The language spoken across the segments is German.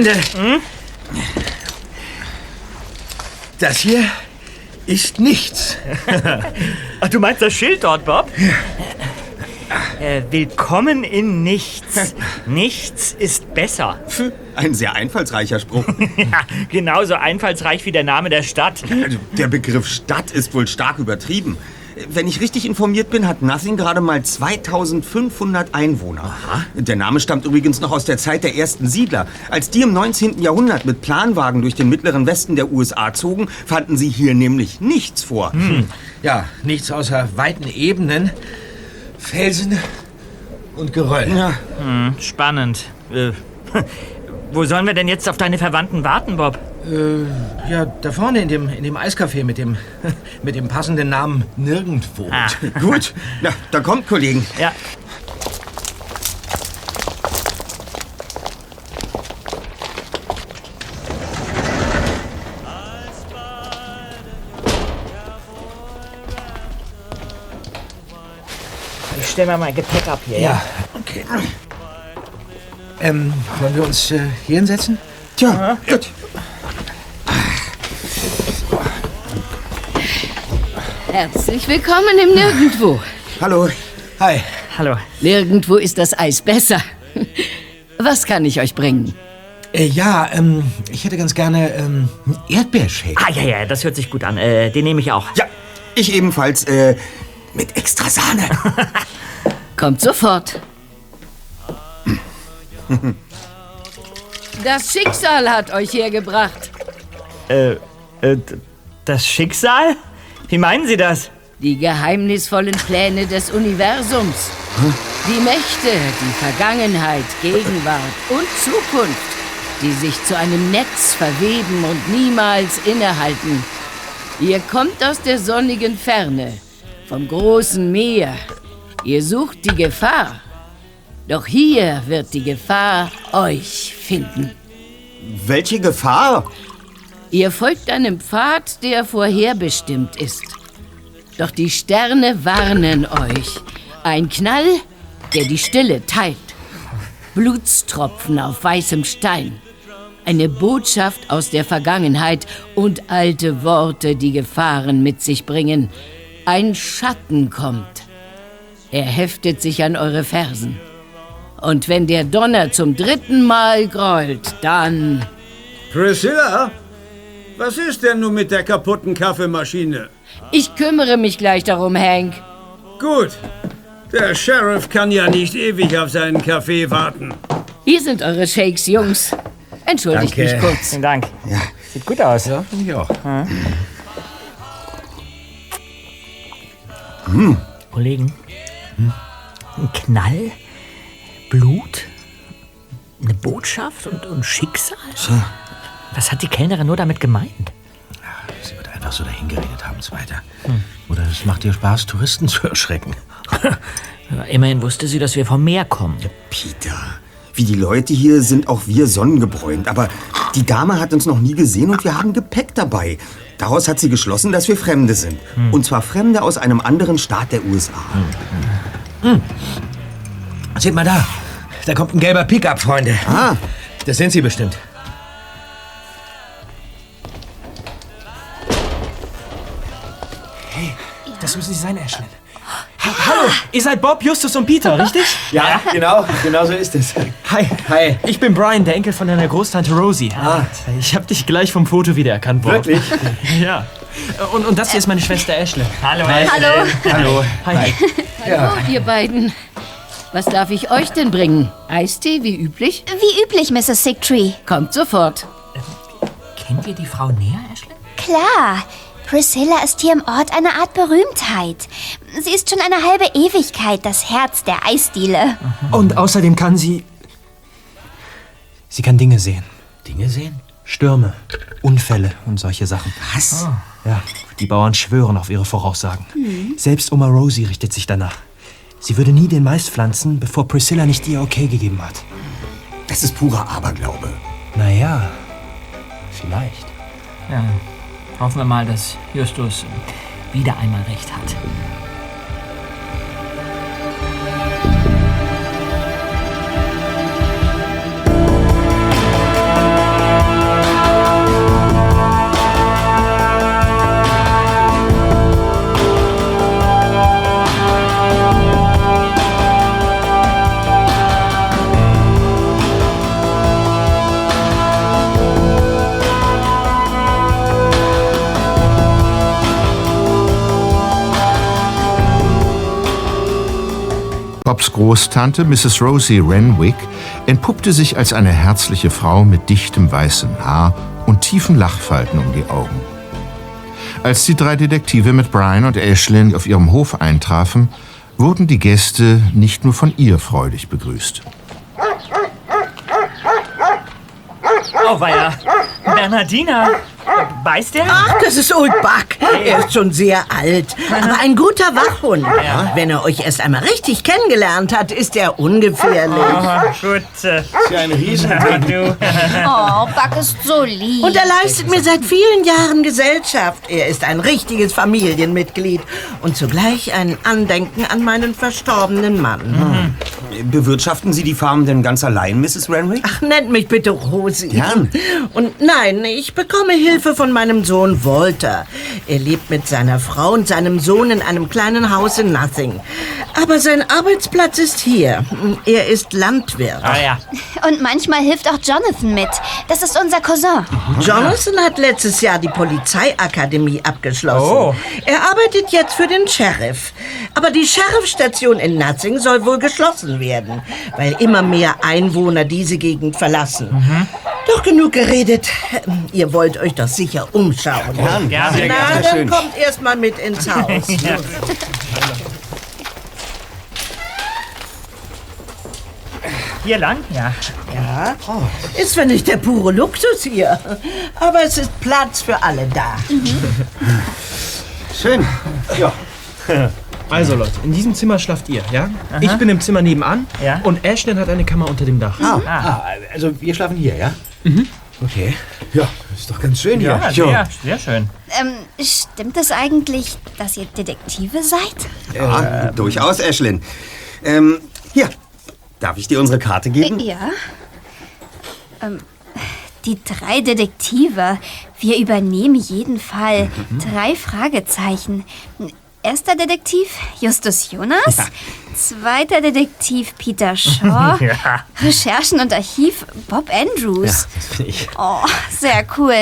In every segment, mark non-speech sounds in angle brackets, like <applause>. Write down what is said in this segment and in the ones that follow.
Freunde, das hier ist nichts. <laughs> Ach, du meinst das Schild dort, Bob? Äh, willkommen in nichts. <laughs> Nichts ist besser. Ein sehr einfallsreicher Spruch. <laughs> Ja, genauso einfallsreich wie der Name der Stadt. Also, der Begriff Stadt ist wohl stark übertrieben. Wenn ich richtig informiert bin, hat Nothing gerade mal 2500 Einwohner. Der Name stammt übrigens noch aus der Zeit der ersten Siedler. Als die im 19. Jahrhundert mit Planwagen durch den mittleren Westen der USA zogen, fanden sie hier nämlich nichts vor. Ja, nichts außer weiten Ebenen, Felsen und Geröll. Ja, Hm, spannend. Äh, <laughs> wo sollen wir denn jetzt auf deine Verwandten warten, Bob? Äh, ja, da vorne in dem, in dem Eiscafé mit dem, <laughs> mit dem passenden Namen Nirgendwo. Ah, <laughs> gut. Na, da kommt, Kollegen. ja. Ich stell mal mein Gepäck ab hier. Ja, okay. Ähm, wollen wir uns äh, hier hinsetzen? Tja, gut. Herzlich willkommen im Nirgendwo. Hallo. Hi. Hallo. Nirgendwo ist das Eis besser. Was kann ich euch bringen? Äh, ja, ähm, ich hätte ganz gerne ähm, einen Erdbeershake. Ah, ja, ja, das hört sich gut an. Äh, den nehme ich auch. Ja, ich ebenfalls, äh, mit extra Sahne. <laughs> Kommt sofort. Das Schicksal hat euch hergebracht. Äh, äh, das Schicksal? Wie meinen Sie das? Die geheimnisvollen Pläne des Universums. Die Mächte, die Vergangenheit, Gegenwart und Zukunft, die sich zu einem Netz verweben und niemals innehalten. Ihr kommt aus der sonnigen Ferne, vom großen Meer. Ihr sucht die Gefahr. Doch hier wird die Gefahr euch finden. Welche Gefahr? Ihr folgt einem Pfad, der vorherbestimmt ist. Doch die Sterne warnen euch. Ein Knall, der die Stille teilt. Blutstropfen auf weißem Stein. Eine Botschaft aus der Vergangenheit und alte Worte, die Gefahren mit sich bringen. Ein Schatten kommt. Er heftet sich an eure Fersen. Und wenn der Donner zum dritten Mal grollt, dann... Priscilla? Was ist denn nun mit der kaputten Kaffeemaschine? Ich kümmere mich gleich darum, Hank. Gut. Der Sheriff kann ja nicht ewig auf seinen Kaffee warten. Hier sind eure Shakes, Jungs. Entschuldigt Danke. mich kurz. Vielen Dank. Sieht gut aus. Ja, finde ich auch. Kollegen, ein Knall, Blut, eine Botschaft und, und Schicksal? Was hat die Kellnerin nur damit gemeint? Sie wird einfach so dahingeredet haben, weiter. Oder es macht ihr Spaß, Touristen <laughs> zu erschrecken. Immerhin wusste sie, dass wir vom Meer kommen. Peter, wie die Leute hier sind auch wir sonnengebräunt. Aber die Dame hat uns noch nie gesehen und wir haben Gepäck dabei. Daraus hat sie geschlossen, dass wir Fremde sind. Und zwar Fremde aus einem anderen Staat der USA. Seht mal da. Da kommt ein gelber Pickup, Freunde. Ah, Das sind sie bestimmt. Sie sein, Ashley. Ha Hallo, ihr seid Bob, Justus und Peter, richtig? <laughs> Ja, genau. Genau so ist es. Hi. Hi. Ich bin Brian, der Enkel von deiner Großtante Rosie. Ah. Ich hab dich gleich vom Foto wiedererkannt, Bob. Wirklich? <laughs> Ja. Und, und das hier ist meine Schwester Ashley. Hallo, Hallo. Hallo. Hi. Hallo, ihr beiden. Was darf ich euch denn bringen? Eistee, wie üblich? Wie üblich, Mrs. Sigtree. Kommt sofort. Kennt ihr die Frau näher, Ashley? Klar. Priscilla ist hier im Ort eine Art Berühmtheit. Sie ist schon eine halbe Ewigkeit das Herz der Eisdiele. Und außerdem kann sie. Sie kann Dinge sehen. Dinge sehen? Stürme, Unfälle und solche Sachen. was? Ja, die Bauern schwören auf ihre Voraussagen. Selbst Oma Rosie richtet sich danach. Sie würde nie den Mais pflanzen, bevor Priscilla nicht ihr Okay gegeben hat. Das ist purer Aberglaube. Naja, vielleicht. Ja. Hoffen wir mal, dass Justus wieder einmal recht hat. Bobs Großtante, Mrs. Rosie Renwick, entpuppte sich als eine herzliche Frau mit dichtem weißem Haar und tiefen Lachfalten um die Augen. Als die drei Detektive mit Brian und Ashlyn auf ihrem Hof eintrafen, wurden die Gäste nicht nur von ihr freudig begrüßt. Oh, weia. Bernardina. Beißt der? Ach, das ist Old Buck. Er ist schon sehr alt, aber ein guter Wachhund. Wenn er euch erst einmal richtig kennengelernt hat, ist er ungefährlich. Oh, gut. Äh, Ist ja ein Riesen. du. <laughs> Oh, Buck ist so lieb. Und er leistet mir seit vielen Jahren Gesellschaft. Er ist ein richtiges Familienmitglied und zugleich ein Andenken an meinen verstorbenen Mann. Bewirtschaften Sie die Farm denn ganz allein, Mrs. Renwick? Ach, nennt mich bitte Rosi. Gern. Und nein, ich bekomme Hilfe von meinem Sohn Walter. Er lebt mit seiner Frau und seinem Sohn in einem kleinen Haus in Nothing. Aber sein Arbeitsplatz ist hier. Er ist Landwirt. Ah ja. Und manchmal hilft auch Jonathan mit. Das ist unser Cousin. Jonathan hat letztes Jahr die Polizeiakademie abgeschlossen. Oh. Er arbeitet jetzt für den Sheriff. Aber die Sheriffstation in Nothing soll wohl geschlossen werden, weil immer mehr Einwohner diese Gegend verlassen. Doch genug geredet. Ihr wollt euch doch sicher umschauen. Gerne. Na, dann kommt erst mal mit ins <laughs> Haus. Hier lang? Ja. Ja, ist zwar nicht der pure Luxus hier, aber es ist Platz für alle da. Schön. <laughs> <laughs> Also Leute, in diesem Zimmer schlaft ihr, ja? Ich bin im Zimmer nebenan Ja. und Ashlyn hat eine Kammer unter dem Dach. Ah, also wir schlafen hier, ja? Okay. Ja, ist doch ganz schön hier. Ja, sehr, sehr schön. Ähm, stimmt es eigentlich, dass ihr Detektive seid? Ja, durchaus, Ashlyn. Ähm, hier, darf ich dir unsere Karte geben? Ja. Ähm, die drei Detektive. Wir übernehmen jeden Fall. Drei Fragezeichen. Erster Detektiv Justus Jonas. Zweiter Detektiv Peter <laughs> Shaw. Ja. Recherchen und Archiv Bob Andrews. Das bin ich. Oh, sehr cool.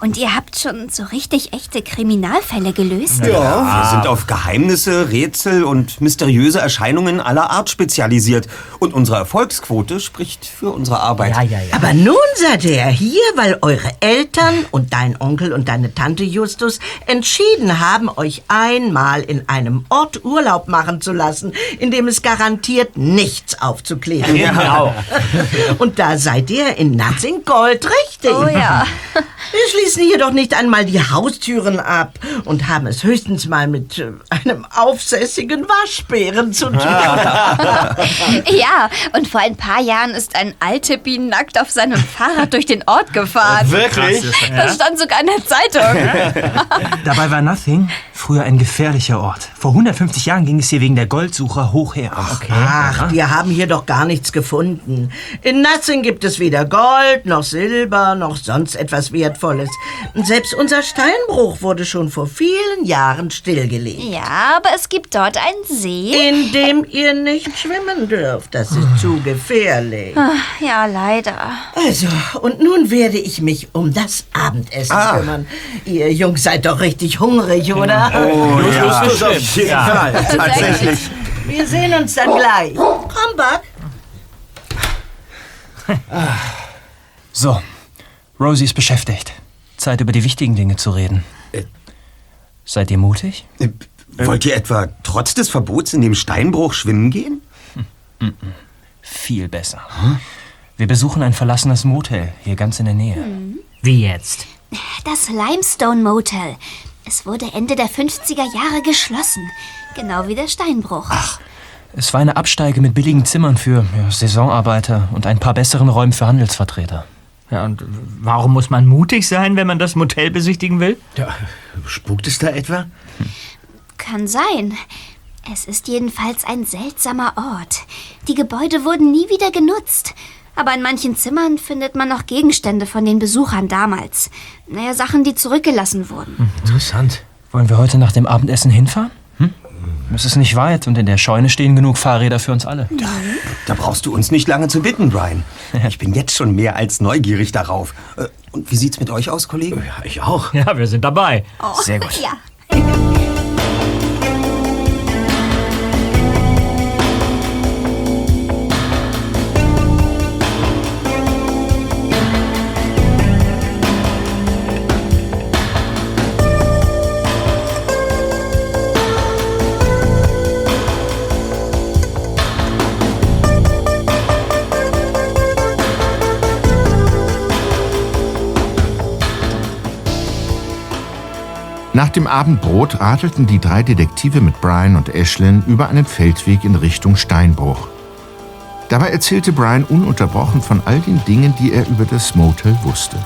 Und ihr habt schon so richtig echte Kriminalfälle gelöst? Ja, wir sind auf Geheimnisse, Rätsel und mysteriöse Erscheinungen aller Art spezialisiert. Und unsere Erfolgsquote spricht für unsere Arbeit. Ja, ja, ja. Aber nun seid ihr ja hier, weil eure Eltern und dein Onkel und deine Tante Justus entschieden haben, euch einmal in einem Ort Urlaub machen zu lassen, in dem es garantiert nichts aufzuklären gibt. Genau. Und da seid ihr in Nothing Gold richtig. Oh ja. <laughs> Wir schließen hier doch nicht einmal die Haustüren ab und haben es höchstens mal mit äh, einem aufsässigen Waschbären zu tun. <laughs> Ja, und vor ein paar Jahren ist ein Altippi nackt auf seinem Fahrrad durch den Ort gefahren. Wirklich? Das stand sogar in der Zeitung. <laughs> Dabei war Nothing früher ein gefährlicher Ort. Vor 150 Jahren ging es hier wegen der Goldsucher hoch her. Okay. Ach, wir haben hier doch gar nichts gefunden. In Nothing gibt es weder Gold, noch Silber, noch sonst etwas Wertvolles. Selbst unser Steinbruch wurde schon vor vielen Jahren stillgelegt. Ja, aber es gibt dort einen See. In dem ihr nicht schwimmen dürft. Das ist zu gefährlich. Ach, Ja, leider. Also, und nun werde ich mich um das Abendessen Ah. kümmern. Ihr Jungs seid doch richtig hungrig, oder? Oh, ja. Justus auf jeden Fall. Tatsächlich. Wir sehen uns dann gleich. Komm, Buck. So, Rosie ist beschäftigt. Zeit, über die wichtigen Dinge zu reden. Seid ihr mutig? Äh, Wollt ihr etwa trotz des Verbots in dem Steinbruch schwimmen gehen? Viel besser. Wir besuchen ein verlassenes Motel hier ganz in der Nähe. Wie jetzt? Das Limestone Motel. Es wurde Ende der 50er Jahre geschlossen. Genau wie der Steinbruch. Es war eine Absteige mit billigen Zimmern für ja, Saisonarbeiter und ein paar besseren Räumen für Handelsvertreter. Ja, und warum muss man mutig sein, wenn man das Motel besichtigen will? Ja, spukt es da etwa? Kann sein. Es ist jedenfalls ein seltsamer Ort. Die Gebäude wurden nie wieder genutzt. Aber in manchen Zimmern findet man noch Gegenstände von den Besuchern damals. Naja, Sachen, die zurückgelassen wurden. Interessant. Wollen wir heute nach dem Abendessen hinfahren? Hm? Es ist nicht weit und in der Scheune stehen genug Fahrräder für uns alle. Da brauchst du uns nicht lange zu bitten, Brian. Ich bin jetzt schon mehr als neugierig darauf. Äh, Und wie sieht's mit euch aus, Kollegen? Ja, ich auch. Ja, wir sind dabei. Sehr gut. Ja. <laughs> Nach dem Abendbrot radelten die drei Detektive mit Brian und Ashlyn über einen Feldweg in Richtung Steinbruch. Dabei erzählte Brian ununterbrochen von all den Dingen, die er über das Motel wusste.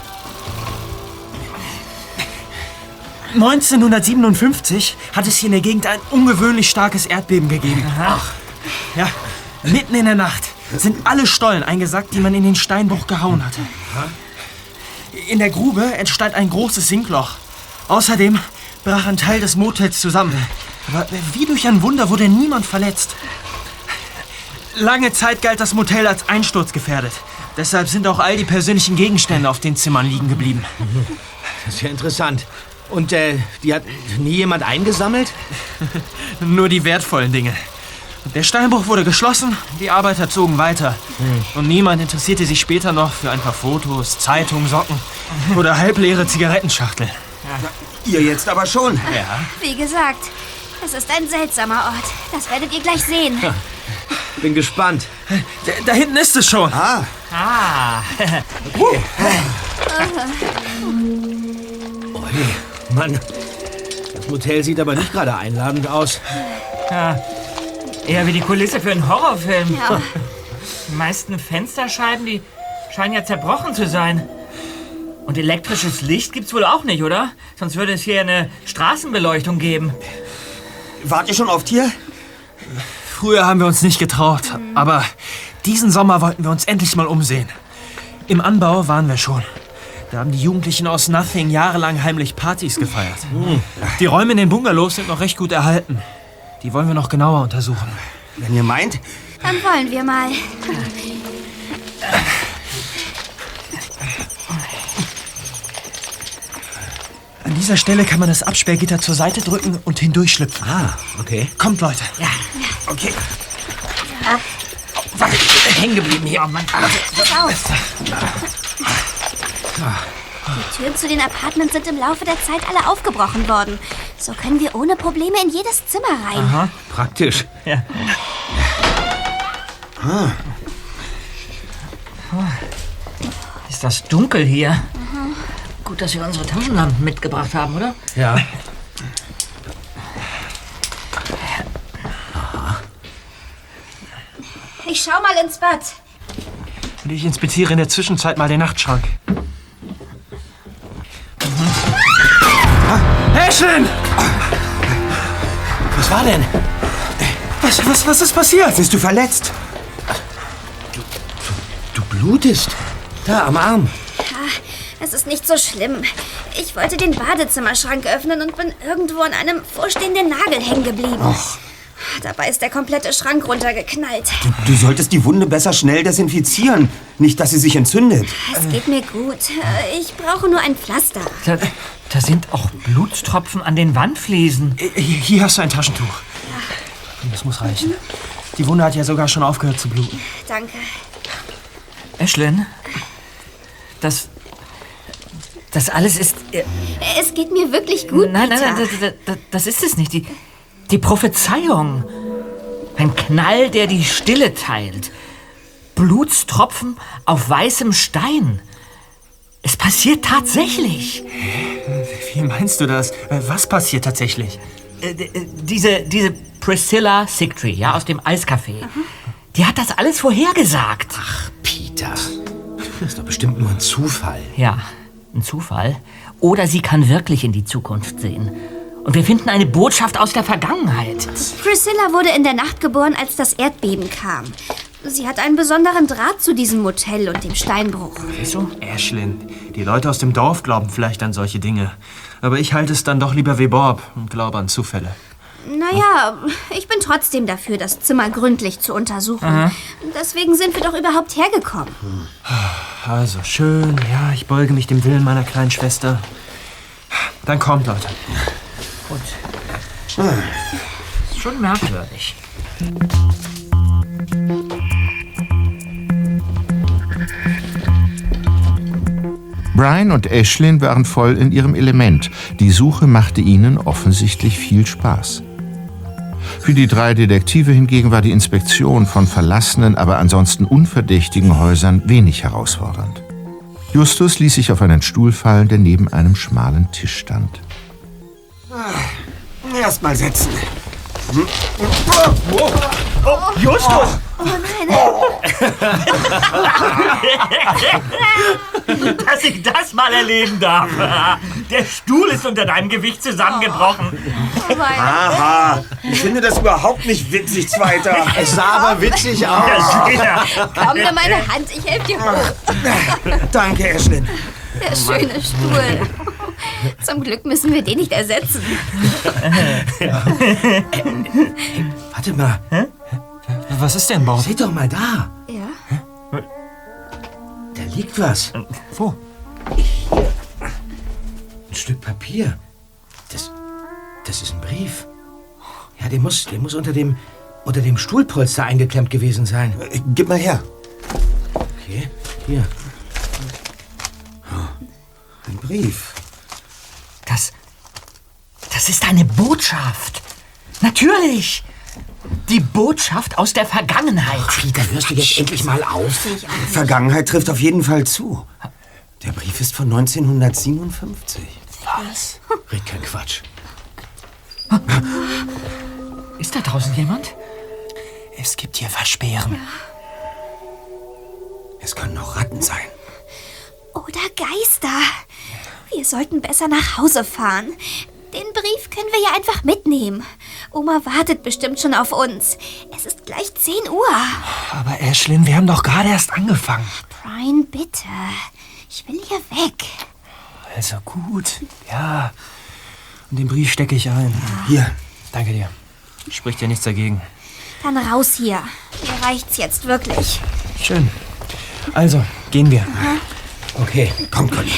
1957 hat es hier in der Gegend ein ungewöhnlich starkes Erdbeben gegeben. Ach. Ja, mitten in der Nacht sind alle Stollen eingesackt, die man in den Steinbruch gehauen hatte. In der Grube entstand ein großes Sinkloch. Außerdem brach ein Teil des Motels zusammen. Aber wie durch ein Wunder wurde niemand verletzt. Lange Zeit galt das Motel als einsturzgefährdet. Deshalb sind auch all die persönlichen Gegenstände auf den Zimmern liegen geblieben. Das ist ja interessant. Und äh, die hat nie jemand eingesammelt? <laughs> Nur die wertvollen Dinge. Der Steinbruch wurde geschlossen, die Arbeiter zogen weiter. Und niemand interessierte sich später noch für ein paar Fotos, Zeitungen, Socken oder halbleere Zigarettenschachteln. Ihr jetzt aber schon. Ja. Wie gesagt, es ist ein seltsamer Ort. Das werdet ihr gleich sehen. Bin gespannt. Da, da hinten ist es schon. Ah, Ah, <laughs> Mann, das Motel sieht aber nicht gerade einladend aus. eher wie die Kulisse für einen Horrorfilm. Ja. Die meisten Fensterscheiben, die scheinen ja zerbrochen zu sein. Und elektrisches Licht gibt's wohl auch nicht, oder? Sonst würde es hier eine Straßenbeleuchtung geben. wart ihr schon oft hier? Früher haben wir uns nicht getraut, aber diesen Sommer wollten wir uns endlich mal umsehen. Im Anbau waren wir schon. Da haben die Jugendlichen aus Nothing jahrelang heimlich Partys gefeiert. Die Räume in den Bungalows sind noch recht gut erhalten. Die wollen wir noch genauer untersuchen. Wenn ihr meint, Dann wollen wir mal. Dieser Stelle kann man das Absperrgitter zur Seite drücken und hindurchschlüpfen. Ah, okay. Kommt, Leute. Ja. Okay. Hängen geblieben hier. Oh Mann. Pass auf. Die Türen zu den Apartments sind im Laufe der Zeit alle aufgebrochen worden. So können wir ohne Probleme in jedes Zimmer rein. Praktisch. Ja. Ist das dunkel hier? Gut, dass wir unsere Taschenlampen mitgebracht haben, oder? Ja. Ich schau mal ins Bad. Und ich inspiziere in der Zwischenzeit mal den Nachtschrank. Mhm. Ashlyn! Was war denn? Was, was, was ist passiert? bist du verletzt? Du blutest. Da, am Arm. Es ist nicht so schlimm. Ich wollte den Badezimmerschrank öffnen und bin irgendwo an einem vorstehenden Nagel hängen geblieben. Dabei ist der komplette Schrank runtergeknallt. Du solltest die Wunde besser schnell desinfizieren. Nicht, dass sie sich entzündet. Es geht mir gut. Äh, Ich brauche nur ein Pflaster. Da, da sind auch Blutstropfen an den Wandfliesen. Äh, Hier hier hast du ein Taschentuch. Das muss reichen. Die Wunde hat ja sogar schon aufgehört zu bluten. Danke. Ashlyn, das. Das alles ist. äh, Es geht mir wirklich gut, Nein, nein, Peter. nein, das, das, das ist es nicht. Die, die Prophezeiung. Ein Knall, der die Stille teilt. Blutstropfen auf weißem Stein. Es passiert tatsächlich. Wie meinst du das? Äh, Was passiert tatsächlich? Äh, diese, diese Priscilla Sigtree, ja, aus dem Eiscafé. Die hat das alles vorhergesagt. Peter. Das ist doch bestimmt nur ein Zufall. Ja, ein Zufall. Oder sie kann wirklich in die Zukunft sehen. Und wir finden eine Botschaft aus der Vergangenheit. Priscilla wurde in der Nacht geboren, als das Erdbeben kam. Sie hat einen besonderen Draht zu diesem Motel und dem Steinbruch. Wieso? Ashlyn, die Leute aus dem Dorf glauben vielleicht an solche Dinge. Aber ich halte es dann doch lieber wie Bob und glaube an Zufälle. Naja, ich bin trotzdem dafür, das Zimmer gründlich zu untersuchen. Deswegen sind wir doch überhaupt hergekommen. Also schön, ja, ich beuge mich dem Willen meiner kleinen Schwester. Dann kommt, Leute. Ist schon merkwürdig. Brian und Ashlyn waren voll in ihrem Element. Die Suche machte ihnen offensichtlich viel Spaß. Für die drei Detektive hingegen war die Inspektion von verlassenen, aber ansonsten unverdächtigen Häusern wenig herausfordernd. Justus ließ sich auf einen Stuhl fallen, der neben einem schmalen Tisch stand. Erst mal setzen. Justus! Oh nein. Dass ich das mal erleben darf. Der Stuhl ist unter deinem Gewicht zusammengebrochen. Aha, ich finde das überhaupt nicht witzig, Zweiter. Es sah aber witzig aus. Ja, Komm nur meine Hand, ich helfe dir hoch. Danke, Ashlyn. Der schöne Stuhl. Zum Glück müssen wir den nicht ersetzen. Warte mal, Was ist denn, Bob? seht doch mal da. Ja? Da liegt was. Wo? Ein Stück Papier. Das, das ist ein Brief. Ja, der muss, der muss unter dem, unter dem Stuhlpolster eingeklemmt gewesen sein. Äh, Gib mal her. Okay, hier. Ein Brief. Das. Das ist eine Botschaft. Natürlich. Die Botschaft aus der Vergangenheit. Peter, hörst du jetzt endlich mal auf? Vergangenheit trifft auf jeden Fall zu. Der Brief ist von 1957. Was? Red kein Quatsch. Ist da draußen jemand? Es gibt hier Versperren. Es können auch Ratten sein. Oder Geister. Wir sollten besser nach Hause fahren. Den Brief können wir ja einfach mitnehmen. Oma wartet bestimmt schon auf uns. Es ist gleich 10 Uhr. Aber Ashlyn, wir haben doch gerade erst angefangen. Brian, bitte. Ich will hier weg. Also gut. Ja. Und den Brief stecke ich ein. Hier. Danke dir. Spricht ja nichts dagegen. Dann raus hier. Mir reicht's jetzt wirklich. Schön. Also, gehen wir. Okay. Komm, Conny.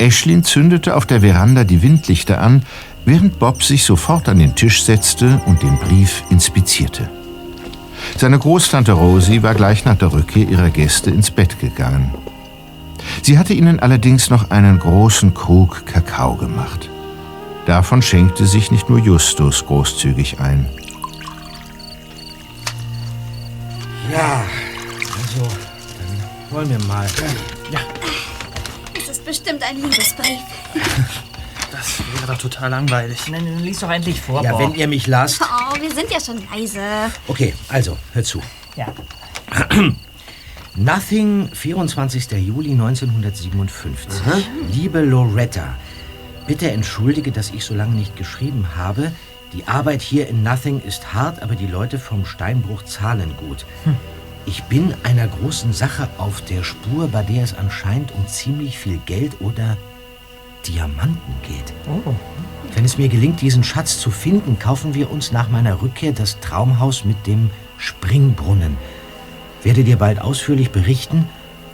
Ashlyn zündete auf der Veranda die Windlichter an, während Bob sich sofort an den Tisch setzte und den Brief inspizierte. Seine Großtante Rosie war gleich nach der Rückkehr ihrer Gäste ins Bett gegangen. Sie hatte ihnen allerdings noch einen großen Krug Kakao gemacht. Davon schenkte sich nicht nur Justus großzügig ein. Ja, also, dann wollen wir mal. Bestimmt ein Liebesbrief. <laughs> Das wäre doch total langweilig. Nein, dann lies doch endlich vor, Ja, Bob. wenn ihr mich lasst. Oh, wir sind ja schon leise. Okay, also, hör zu. Ja. <clears throat> Nothing, 24. Juli 1957. Liebe Loretta, bitte entschuldige, dass ich so lange nicht geschrieben habe. Die Arbeit hier in Nothing ist hart, aber die Leute vom Steinbruch zahlen gut. Ich bin einer großen Sache auf der Spur, bei der es anscheinend um ziemlich viel Geld oder Diamanten geht. Wenn es mir gelingt, diesen Schatz zu finden, kaufen wir uns nach meiner Rückkehr das Traumhaus mit dem Springbrunnen. Werde dir bald ausführlich berichten,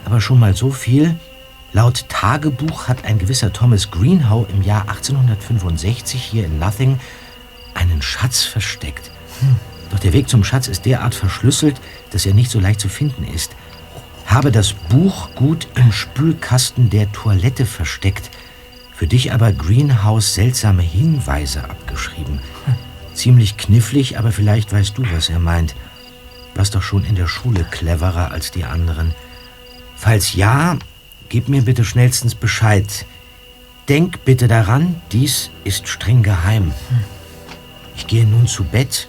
aber schon mal so viel. Laut Tagebuch hat ein gewisser Thomas Greenhow im Jahr 1865 hier in Nothing einen Schatz versteckt. Doch der Weg zum Schatz ist derart verschlüsselt, dass er nicht so leicht zu finden ist. Habe das Buch gut im Spülkasten der Toilette versteckt, für dich aber Greenhouse seltsame Hinweise abgeschrieben. Ziemlich knifflig, aber vielleicht weißt du, was er meint. Warst doch schon in der Schule cleverer als die anderen. Falls ja, gib mir bitte schnellstens Bescheid. Denk bitte daran, dies ist streng geheim. Ich gehe nun zu Bett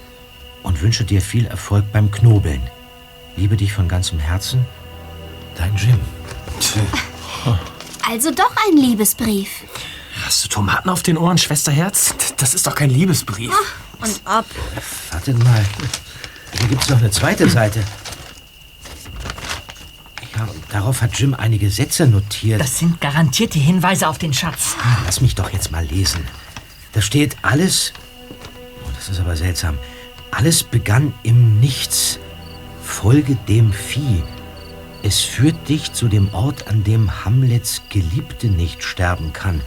und wünsche dir viel Erfolg beim Knobeln. Liebe dich von ganzem Herzen, dein Jim. Also doch ein Liebesbrief. Hast du Tomaten auf den Ohren, Schwesterherz? Das ist doch kein Liebesbrief. Und ob. Wartet mal. Hier gibt's noch eine zweite Seite. Ja, darauf hat Jim einige Sätze notiert. Das sind garantiert die Hinweise auf den Schatz. Ah, Lass mich doch jetzt mal lesen. Da steht alles. Oh, das ist aber seltsam. Alles begann im Nichts. Folge dem Vieh. Es führt dich zu dem Ort, an dem Hamlets Geliebte nicht sterben kann.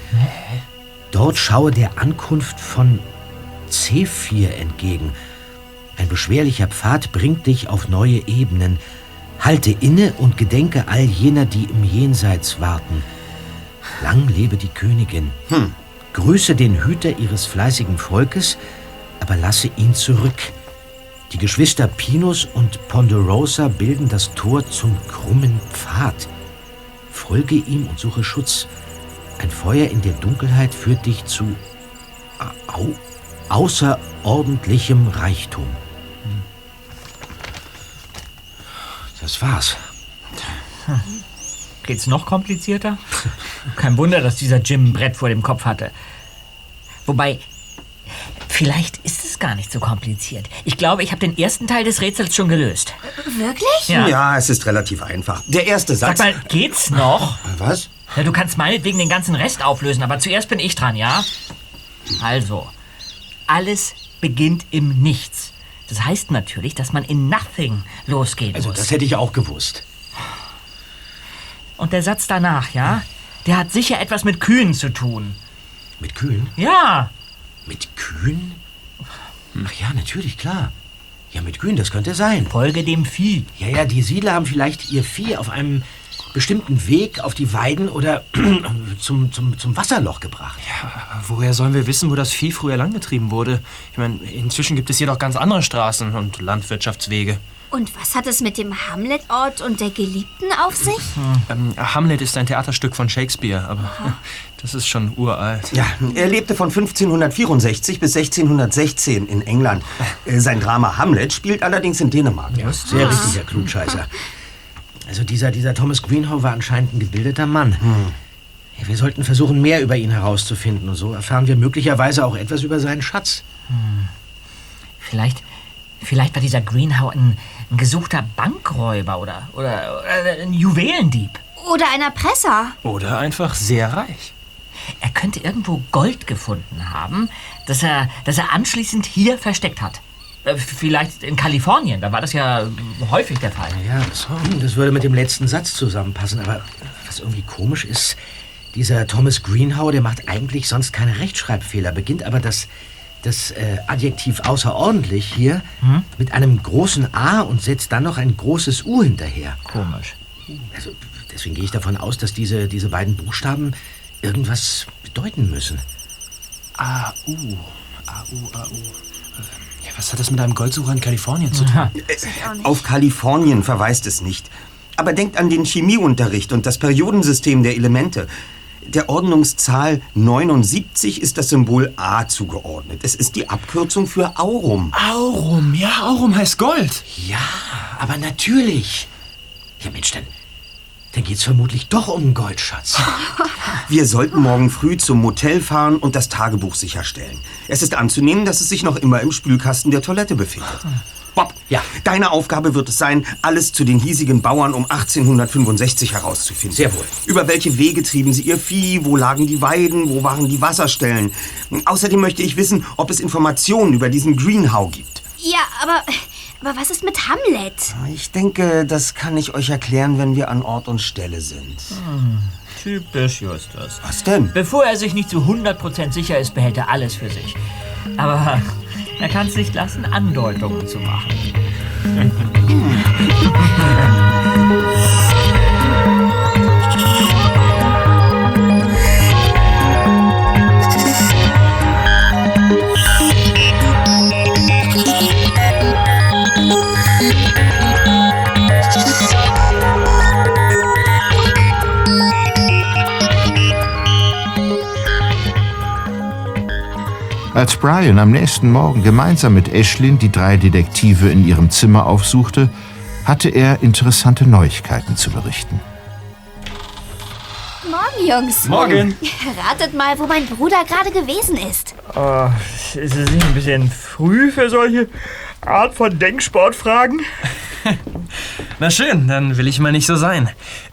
Dort schaue der Ankunft von C4 entgegen. Ein beschwerlicher Pfad bringt dich auf neue Ebenen. Halte inne und gedenke all jener, die im Jenseits warten. Lang lebe die Königin. Hm. Grüße den Hüter ihres fleißigen Volkes, aber lasse ihn zurück. Die Geschwister Pinus und Ponderosa bilden das Tor zum krummen Pfad. Folge ihm und suche Schutz. Ein Feuer in der Dunkelheit führt dich zu au außerordentlichem Reichtum. Das war's. Geht's noch komplizierter? Kein Wunder, dass dieser Jim ein Brett vor dem Kopf hatte. Wobei, vielleicht ist es gar nicht so kompliziert. Ich glaube, ich habe den ersten Teil des Rätsels schon gelöst. Wirklich? Ja. Ja, es ist relativ einfach. Der erste Sag Satz. mal, geht's noch? Was? Ja, du kannst meinetwegen den ganzen Rest auflösen, aber zuerst bin ich dran, ja? Also, alles beginnt im Nichts. Das heißt natürlich, dass man in Nothing losgehen Also, muss. das hätte ich auch gewusst. Und der Satz danach, ja? Der hat sicher etwas mit Kühen zu tun. Mit Kühen? Ja. Mit Kühen? Ach ja, natürlich, klar. Ja, mit Kühen, das könnte sein. Folge dem Vieh. Ja, ja, die Siedler haben vielleicht ihr Vieh auf einem bestimmten Weg auf die Weiden oder <clears throat> zum, zum, zum Wasserloch gebracht. Woher sollen wir wissen, wo das Vieh früher langgetrieben wurde? Ich meine, inzwischen gibt es hier doch ganz andere Straßen und Landwirtschaftswege. Und was hat es mit dem Hamlet-Ort und der Geliebten auf sich? Ähm, Hamlet ist ein Theaterstück von Shakespeare, aber <laughs> das ist schon uralt. Ja, er lebte von 1564 bis 1616 in England. Äh, Sein Drama Hamlet spielt allerdings in Dänemark. Ja, sehr richtig, der Klugscheißer. <laughs> Also dieser, dieser Thomas Greenhow war anscheinend ein gebildeter Mann. Ja, wir sollten versuchen, mehr über ihn herauszufinden. Und so erfahren wir möglicherweise auch etwas über seinen Schatz. Vielleicht, vielleicht war dieser Greenhow ein, ein gesuchter Bankräuber oder, oder, oder ein Juwelendieb. Oder ein Erpresser? Oder einfach sehr reich. Er könnte irgendwo Gold gefunden haben, das er, das er anschließend hier versteckt hat. Äh, Vielleicht in Kalifornien, da war das ja häufig der Fall. Ja, das, das würde mit dem letzten Satz zusammenpassen. Aber was irgendwie komisch ist, dieser Thomas Greenhow, der macht eigentlich sonst keine Rechtschreibfehler, beginnt aber das, das äh, Adjektiv außerordentlich hier mit einem großen A und setzt dann noch ein großes U hinterher. Komisch. Also, deswegen gehe ich davon aus, dass diese, diese beiden Buchstaben irgendwas bedeuten müssen. A-U. A-U, A-U. Ja, was hat das mit einem Goldsucher in Kalifornien zu tun? Auf Kalifornien verweist es nicht. Aber denkt an den Chemieunterricht und das Periodensystem der Elemente. Der Ordnungszahl 79 ist das Symbol A zugeordnet. Es ist die Abkürzung für Aurum. Aurum, ja, Aurum heißt Gold. Ja, aber natürlich. Ja, Mensch, dann, dann geht's vermutlich doch um einen Goldschatz. <laughs> Wir sollten morgen früh zum Motel fahren und das Tagebuch sicherstellen. Es ist anzunehmen, dass es sich noch immer im Spülkasten der Toilette befindet. Bob, Ja. deine Aufgabe wird es sein, alles zu den hiesigen Bauern um 1865 herauszufinden. Sehr wohl. Über welche Wege trieben sie ihr Vieh, wo lagen die Weiden, wo waren die Wasserstellen. Außerdem möchte ich wissen, ob es Informationen über diesen Greenhow gibt. Ja, aber, aber was ist mit Hamlet? Ich denke, das kann ich euch erklären, wenn wir an Ort und Stelle sind. Typisch Justus. Was denn? Bevor er sich nicht zu 100% sicher ist, behält er alles für sich. Aber er kann es nicht lassen, Andeutungen zu machen. <laughs> Als Brian am nächsten Morgen gemeinsam mit Ashlyn die drei Detektive in ihrem Zimmer aufsuchte, hatte er interessante Neuigkeiten zu berichten. Morgen, Jungs. Morgen. <laughs> Ratet mal, wo mein Bruder gerade gewesen ist. Oh, ist es nicht ein bisschen früh für solche Art von Denksportfragen? <laughs> Na schön, dann will ich mal nicht so sein.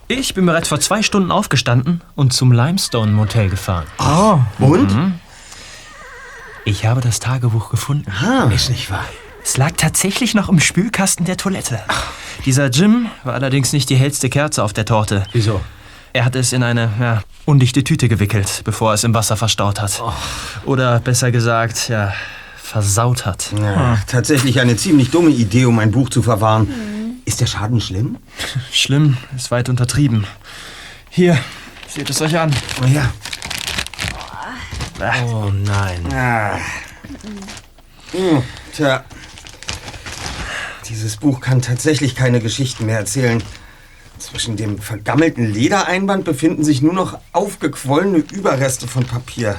Ich bin bereits vor zwei Stunden aufgestanden und zum Limestone Motel gefahren. Oh, Und? Ich habe das Tagebuch gefunden. Ah, ist nicht wahr. Es lag tatsächlich noch im Spülkasten der Toilette. Dieser Jim war allerdings nicht die hellste Kerze auf der Torte. Wieso? Er hat es in eine ja, undichte Tüte gewickelt, bevor er es im Wasser verstaut hat. Oder besser gesagt, ja, versaut hat. Ja, tatsächlich eine ziemlich dumme Idee, um ein Buch zu verwahren. Ist der Schaden schlimm? Schlimm, ist weit untertrieben. Hier, seht es euch an. Oh ja. Oh nein. Ah. Hm, Tja. Dieses Buch kann tatsächlich keine Geschichten mehr erzählen. Zwischen dem vergammelten Ledereinband befinden sich nur noch aufgequollene Überreste von Papier.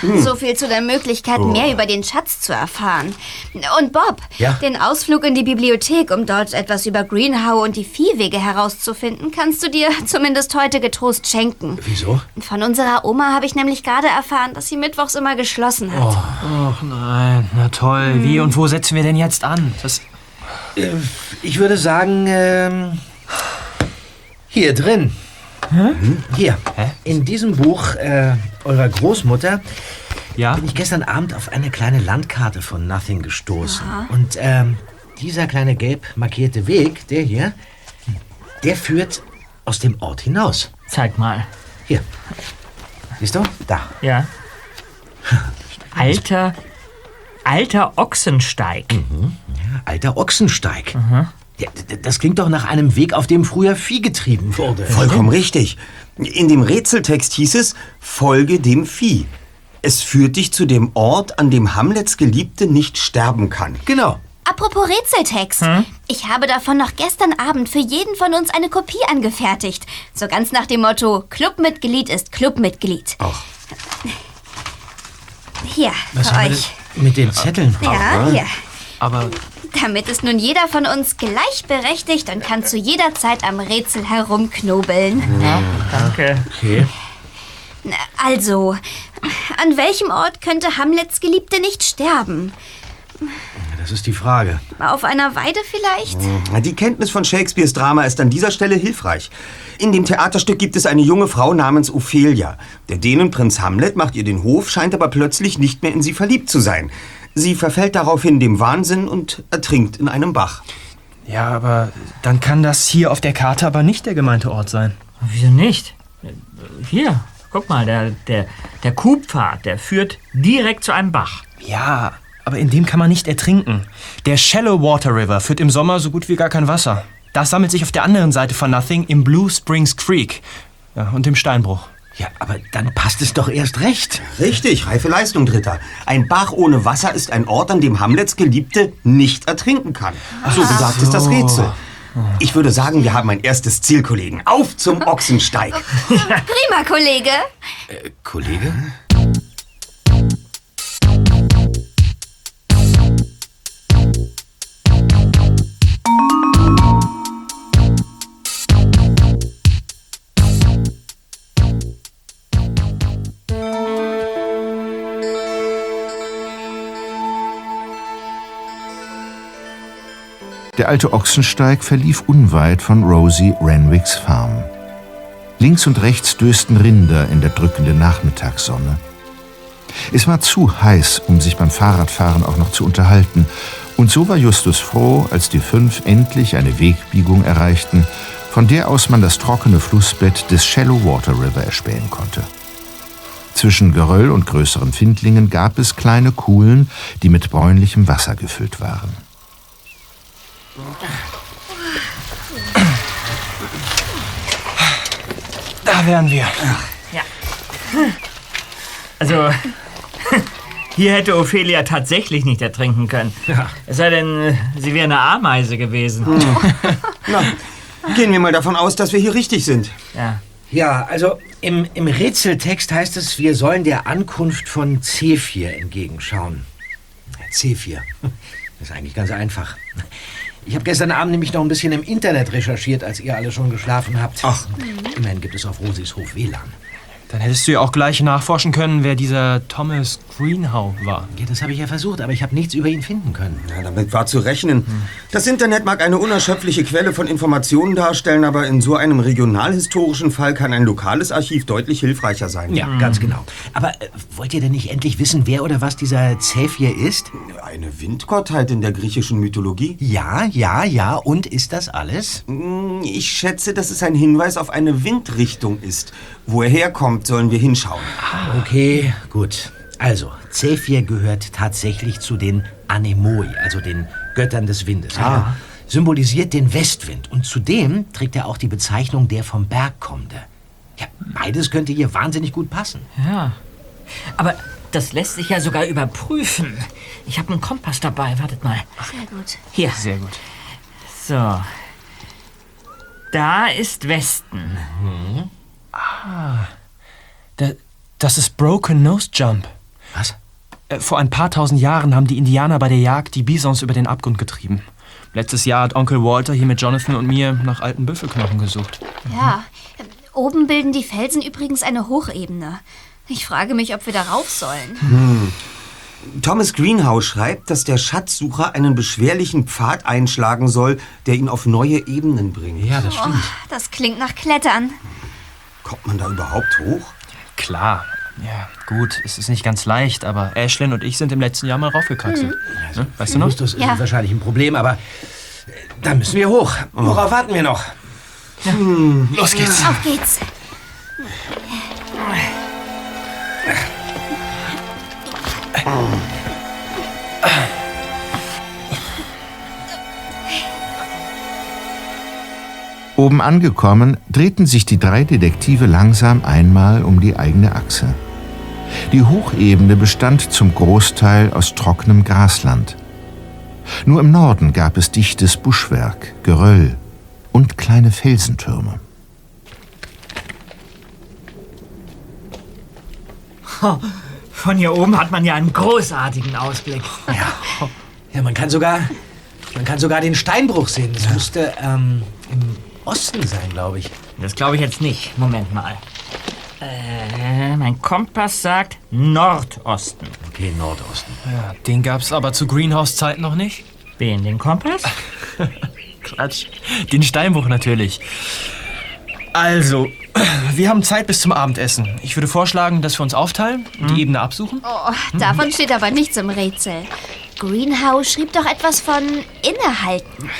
Hm. So viel zu der Möglichkeit, Oh. mehr über den Schatz zu erfahren. Und Bob, Ja? den Ausflug in die Bibliothek, um dort etwas über Greenhow und die Viehwege herauszufinden, kannst du dir <laughs> zumindest heute getrost schenken. Wieso? Von unserer Oma habe ich nämlich gerade erfahren, dass sie mittwochs immer geschlossen hat. Ach nein, na toll. Wie und wo setzen wir denn jetzt an? Das, Äh, Ich würde sagen, ähm, hier drin. Hm? Hier, in diesem Buch äh, eurer Großmutter ja? bin ich gestern Abend auf eine kleine Landkarte von Nothing gestoßen. Und ähm, dieser kleine gelb markierte Weg, der hier, der führt aus dem Ort hinaus. Zeig mal. Hier. Siehst du? Da. Ja. <laughs> Alter, alter Ochsensteig. Alter Ochsensteig. D- das klingt doch nach einem Weg, auf dem früher Vieh getrieben wurde. Vollkommen richtig. In dem Rätseltext hieß es, folge dem Vieh. Es führt dich zu dem Ort, an dem Hamlets Geliebte nicht sterben kann. Genau. Apropos Rätseltext. Ich habe davon noch gestern Abend für jeden von uns eine Kopie angefertigt. So ganz nach dem Motto, Clubmitglied ist Clubmitglied. Ach. Hier, Was für euch. mit den Zetteln? Ja, hier. Aber Damit ist nun jeder von uns gleichberechtigt und kann zu jeder Zeit am Rätsel herumknobeln. Danke. Okay. Also, an welchem Ort könnte Hamlets Geliebte nicht sterben? Das ist die Frage. Auf einer Weide vielleicht? Die Kenntnis von Shakespeares Drama ist an dieser Stelle hilfreich. In dem Theaterstück gibt es eine junge Frau namens Ophelia. Der Dänenprinz Hamlet macht ihr den Hof, scheint aber plötzlich nicht mehr in sie verliebt zu sein. Sie verfällt daraufhin dem Wahnsinn und ertrinkt in einem Bach. Ja, aber dann kann das hier auf der Karte aber nicht der gemeinte Ort sein. Wieso nicht? Hier, guck mal, der, der, der Kuhpfad, der führt direkt zu einem Bach. Ja, aber in dem kann man nicht ertrinken. Der Shallow Water River führt im Sommer so gut wie gar kein Wasser. Das sammelt sich auf der anderen Seite von Nothing im Blue Springs Creek. Ja, und im Steinbruch. Ja, aber dann passt es doch erst recht. Richtig, reife Leistung, Dritter. Ein Bach ohne Wasser ist ein Ort, an dem Hamlets Geliebte nicht ertrinken kann. So besagt es das Rätsel. Ich würde sagen, wir haben ein erstes Ziel, Kollegen. Auf zum Ochsensteig. <laughs> Prima, Kollege. Kollege? Der alte Ochsensteig verlief unweit von Rosie Renwicks Farm. Links und rechts dösten Rinder in der drückenden Nachmittagssonne. Es war zu heiß, um sich beim Fahrradfahren auch noch zu unterhalten, und so war Justus froh, als die fünf endlich eine Wegbiegung erreichten, von der aus man das trockene Flussbett des Shallow Water River erspähen konnte. Zwischen Geröll und größeren Findlingen gab es kleine Kuhlen, die mit bräunlichem Wasser gefüllt waren. Da wären wir. Ja. Also, <laughs> hier hätte Ophelia tatsächlich nicht ertrinken können. Es sei denn, sie wäre eine Ameise gewesen. <laughs> Na, gehen wir mal davon aus, dass wir hier richtig sind. Ja. Ja, also im, im Rätseltext heißt es, wir sollen der Ankunft von C4 entgegenschauen. C4. Das ist eigentlich ganz einfach. Ich habe gestern Abend nämlich noch ein bisschen im Internet recherchiert, als ihr alle schon geschlafen habt. Ach. Immerhin gibt es auf Rosis Hof WLAN. Dann hättest du ja auch gleich nachforschen können, wer dieser Thomas Greenhow war. Ja, das habe ich ja versucht, aber ich habe nichts über ihn finden können. Ja, damit war zu rechnen. Das Internet mag eine unerschöpfliche Quelle von Informationen darstellen, aber in so einem regionalhistorischen Fall kann ein lokales Archiv deutlich hilfreicher sein. Ja, ganz genau. Aber äh, wollt ihr denn nicht endlich wissen, wer oder was dieser Zephyr ist? Eine Windgottheit in der griechischen Mythologie? Ja, ja, ja. Und ist das alles? Hm, Ich schätze, dass es ein Hinweis auf eine Windrichtung ist. Wo er herkommt, sollen wir hinschauen. Okay, gut. Also, Zephyr gehört tatsächlich zu den Anemoi, also den Göttern des Windes. Ja. Symbolisiert den Westwind und zudem trägt er auch die Bezeichnung der vom Berg kommende. Ja, beides könnte hier wahnsinnig gut passen. Ja. Aber das lässt sich ja sogar überprüfen. Ich habe einen Kompass dabei. Wartet mal. Sehr gut. Hier. Sehr gut. So. Da ist Westen. Da, das ist Broken Nose Jump. Was? Äh, Vor ein paar tausend Jahren haben die Indianer bei der Jagd die Bisons über den Abgrund getrieben. Letztes Jahr hat Onkel Walter hier mit Jonathan und mir nach alten Büffelknochen gesucht. Ja. Oben bilden die Felsen übrigens eine Hochebene. Ich frage mich, ob wir darauf sollen. Thomas Greenhow schreibt, dass der Schatzsucher einen beschwerlichen Pfad einschlagen soll, der ihn auf neue Ebenen bringt. Ja, das Oh, das klingt nach Klettern. Kommt man da überhaupt hoch? Klar. Ja, gut, es ist nicht ganz leicht, aber Ashlyn und ich sind im letzten Jahr mal raufgekraxelt. Ne? Weißt du noch? Justus ist Ja. wahrscheinlich ein Problem, aber äh, da müssen wir hoch. Worauf warten wir noch? Los geht's. Auf geht's. Oben angekommen, drehten sich die drei Detektive langsam einmal um die eigene Achse. Die Hochebene bestand zum Großteil aus trockenem Grasland. Nur im Norden gab es dichtes Buschwerk, Geröll und kleine Felsentürme. Von hier oben hat man ja einen großartigen Ausblick. Ja, man kann sogar, man kann sogar den Steinbruch sehen. Das müsste ähm, im Osten sein, glaube ich. Das glaube ich jetzt nicht. Moment mal. Äh, mein Kompass sagt Nordosten. Okay, Nordosten. Ja, den gab's aber zu Greenhouse-Zeiten noch nicht. Wen, den Kompass? <laughs> Quatsch. Den Steinbruch natürlich. Also, <clears throat> wir haben Zeit bis zum Abendessen. Ich würde vorschlagen, dass wir uns aufteilen und die Ebene absuchen. Oh, davon steht aber nichts im Rätsel. Greenhow schrieb doch etwas von innehalten.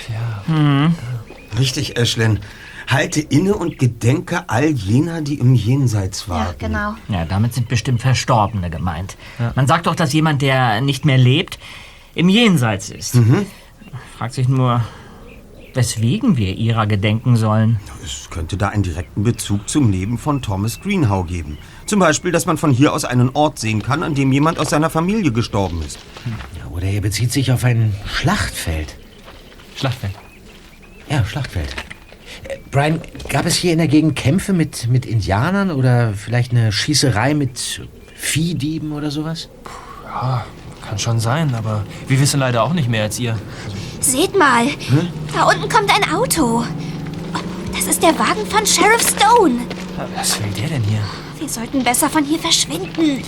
Richtig, Ashlyn. Halte inne und gedenke all jener, die im Jenseits Ja, warten. genau. Ja, damit sind bestimmt Verstorbene gemeint. Man sagt doch, dass jemand, der nicht mehr lebt, im Jenseits ist. Fragt sich nur, weswegen wir ihrer gedenken sollen. Es könnte da einen direkten Bezug zum Leben von Thomas Greenhow geben. Zum Beispiel, dass man von hier aus einen Ort sehen kann, an dem jemand aus seiner Familie gestorben ist. Ja, oder er bezieht sich auf ein Schlachtfeld. Schlachtfeld. Ja, Schlachtfeld. Äh, Brian, gab es hier in der Gegend Kämpfe mit, mit Indianern oder vielleicht eine Schießerei mit Viehdieben oder sowas? Ja, kann schon sein, aber wir wissen leider auch nicht mehr als ihr. Seht mal, da unten kommt ein Auto. Das ist der Wagen von Sheriff Stone. Was will der denn hier? Wir sollten besser von hier verschwinden.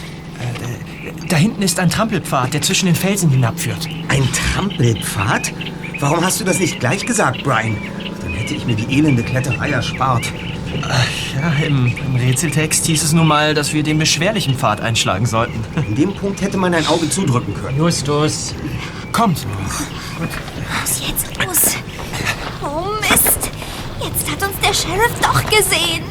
Da hinten ist ein Trampelpfad, der zwischen den Felsen hinabführt. Ein Trampelpfad? Warum hast du das nicht gleich gesagt, Brian? Dann hätte ich mir die elende Kletterei erspart. Ja, im, im Rätseltext hieß es nun mal, dass wir den beschwerlichen Pfad einschlagen sollten. In dem Punkt hätte man ein Auge zudrücken können. Justus. Kommt! Was jetzt los? Oh Mist. Jetzt hat uns der Sheriff doch gesehen.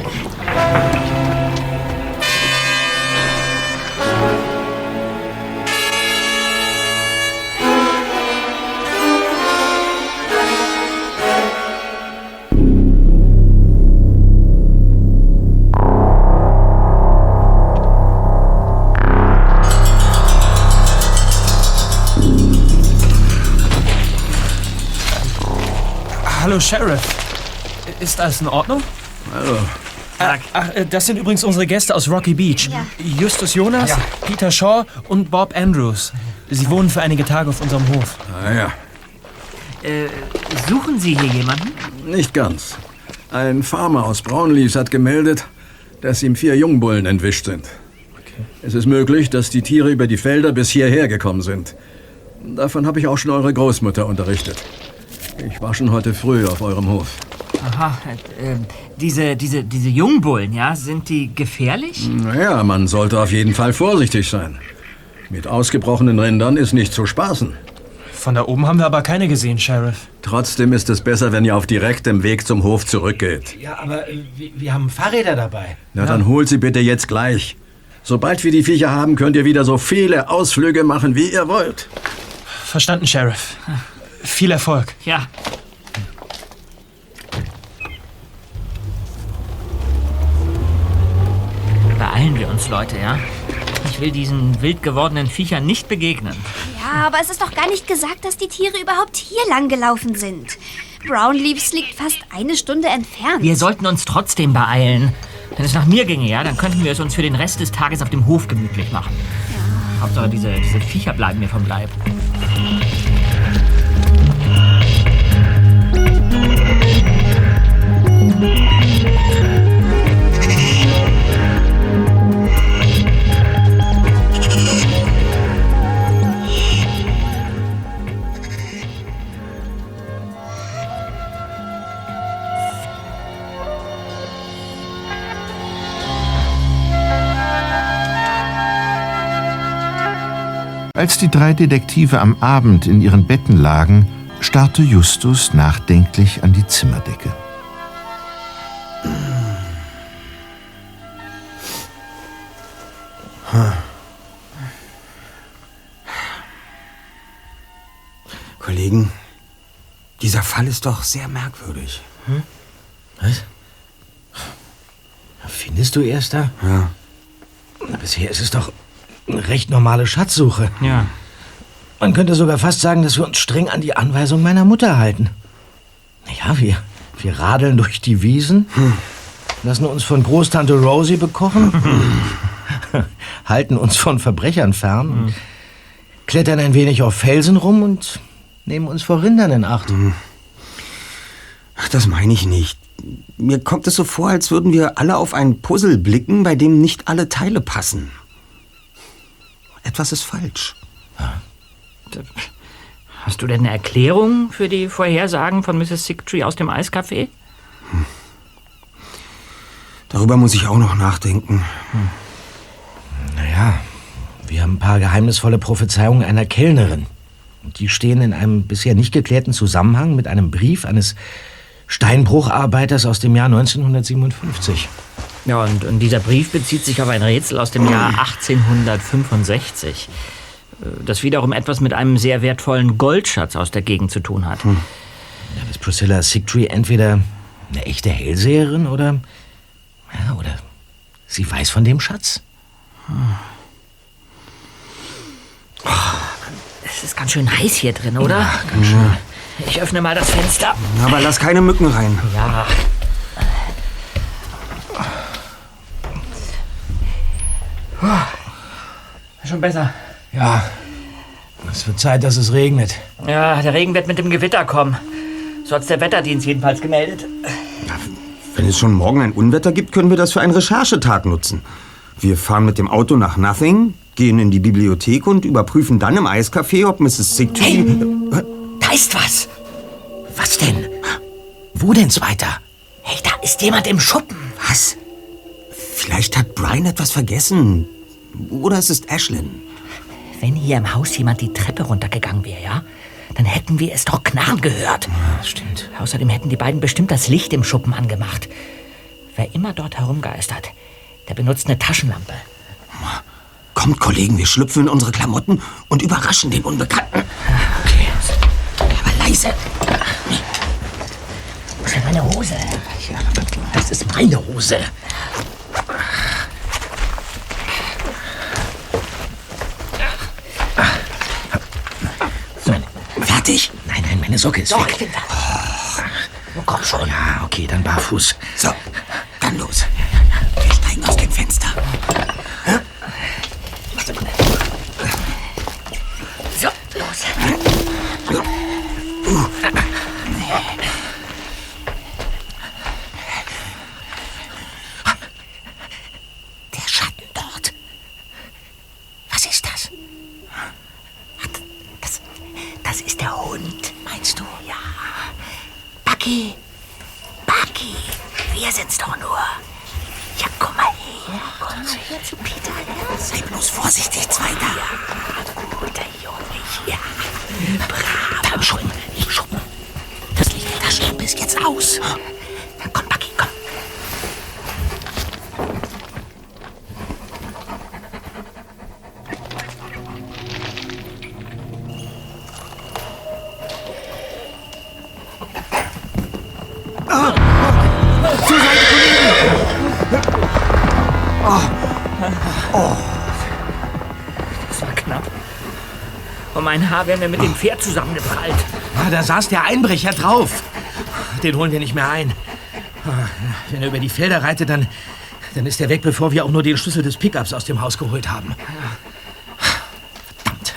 Hallo, Sheriff. Ist alles in Ordnung? Hallo. Ach, ach, äh, das sind übrigens unsere Gäste aus Rocky Beach. Ja. Justus Jonas, Peter Shaw und Bob Andrews. Sie wohnen für einige Tage auf unserem Hof. Ah ja, Äh, suchen Sie hier jemanden? nicht ganz. Ein Farmer aus Brownlees hat gemeldet, dass ihm vier Jungbullen entwischt sind. Es ist möglich, dass die Tiere über die Felder bis hierher gekommen sind. Davon habe ich auch schon eure Großmutter unterrichtet. Ich war schon heute früh auf eurem Hof. Aha, äh, diese, diese, diese Jungbullen, ja, sind die gefährlich? Naja, man sollte auf jeden Fall vorsichtig sein. Mit ausgebrochenen Rindern ist nicht zu spaßen. Von da oben haben wir aber keine gesehen, Sheriff. Trotzdem ist es besser, wenn ihr auf direktem Weg zum Hof zurückgeht. Ja, aber äh, wir, wir haben Fahrräder dabei. Na, dann holt sie bitte jetzt gleich. Sobald wir die Viecher haben, könnt ihr wieder so viele Ausflüge machen, wie ihr wollt. Verstanden, Sheriff. Viel Erfolg. Ja. Beeilen wir uns, Leute, ja? Ich will diesen wild gewordenen Viechern nicht begegnen. Ja, aber es ist doch gar nicht gesagt, dass die Tiere überhaupt hier lang gelaufen sind. Brownleaves liegt fast eine Stunde entfernt. Wir sollten uns trotzdem beeilen. Wenn es nach mir ginge, ja, dann könnten wir es uns für den Rest des Tages auf dem Hof gemütlich machen. Hauptsache, diese, diese Viecher bleiben mir vom Leib. Als die drei Detektive am Abend in ihren Betten lagen, starrte Justus nachdenklich an die Zimmerdecke. Fall ist doch sehr merkwürdig. Was? Findest du, Erster? Ja. Bisher ist es doch eine recht normale Schatzsuche. Ja. Man könnte sogar fast sagen, dass wir uns streng an die Anweisung meiner Mutter halten. Naja, wir, wir radeln durch die Wiesen, lassen uns von Großtante Rosie bekochen, <laughs> halten uns von Verbrechern fern, und klettern ein wenig auf Felsen rum und nehmen uns vor Rindern in Acht. Ach, das meine ich nicht. Mir kommt es so vor, als würden wir alle auf ein Puzzle blicken, bei dem nicht alle Teile passen. Etwas ist falsch. Hast du denn eine Erklärung für die Vorhersagen von Mrs. Sigtree aus dem Eiscafé? Darüber muss ich auch noch nachdenken. Naja, wir haben ein paar geheimnisvolle Prophezeiungen einer Kellnerin. Und die stehen in einem bisher nicht geklärten Zusammenhang mit einem Brief eines Steinbrucharbeiters aus dem Jahr 1957. Ja, und, und dieser Brief bezieht sich auf ein Rätsel aus dem Jahr 1865, äh, das wiederum etwas mit einem sehr wertvollen Goldschatz aus der Gegend zu tun hat. Ja, ist Priscilla Sigtree entweder eine echte Hellseherin oder. Ja, oder sie weiß von dem Schatz. Es ist ganz schön heiß hier drin, oder? Ja, ganz schön. Ich öffne mal das Fenster. Aber lass keine Mücken rein. Ja. Puh. Schon besser. Ja, es wird Zeit, dass es regnet. Ja, der Regen wird mit dem Gewitter kommen. So hat's der Wetterdienst jedenfalls gemeldet. Wenn es schon morgen ein Unwetter gibt, können wir das für einen Recherchetag nutzen. Wir fahren mit dem Auto nach Nothing, gehen in die Bibliothek und überprüfen dann im Eiscafé, ob Mrs. Sigtree... Da ist was. Was denn? Wo den's weiter? Hey, da ist jemand im Schuppen. Was? Vielleicht hat Brian etwas vergessen. Oder es ist Ashlyn. Wenn hier im Haus jemand die Treppe runtergegangen wäre, ja? Dann hätten wir es doch knarren gehört. Ja, stimmt. Außerdem hätten die beiden bestimmt das Licht im Schuppen angemacht. Wer immer dort herumgeistert, der benutzt eine Taschenlampe. Kommt, Kollegen, wir schlüpfen in unsere Klamotten und überraschen den Unbekannten. <laughs> Leise. Wo ist meine Hose? Ja, das ist meine Hose. Fertig? Nein, nein, meine Socke ist Doch, weg. ich bin da. Oh, komm schon. Ja, okay, dann barfuß. So, dann los. Wir steigen aus dem Fenster. Mein Haar wäre mir mit dem Pferd zusammengeprallt. Ah, da saß der Einbrecher drauf. Den holen wir nicht mehr ein. Ah, Wenn er über die Felder reitet, dann, dann ist er weg, bevor wir auch nur den Schlüssel des Pickups aus dem Haus geholt haben. Verdammt.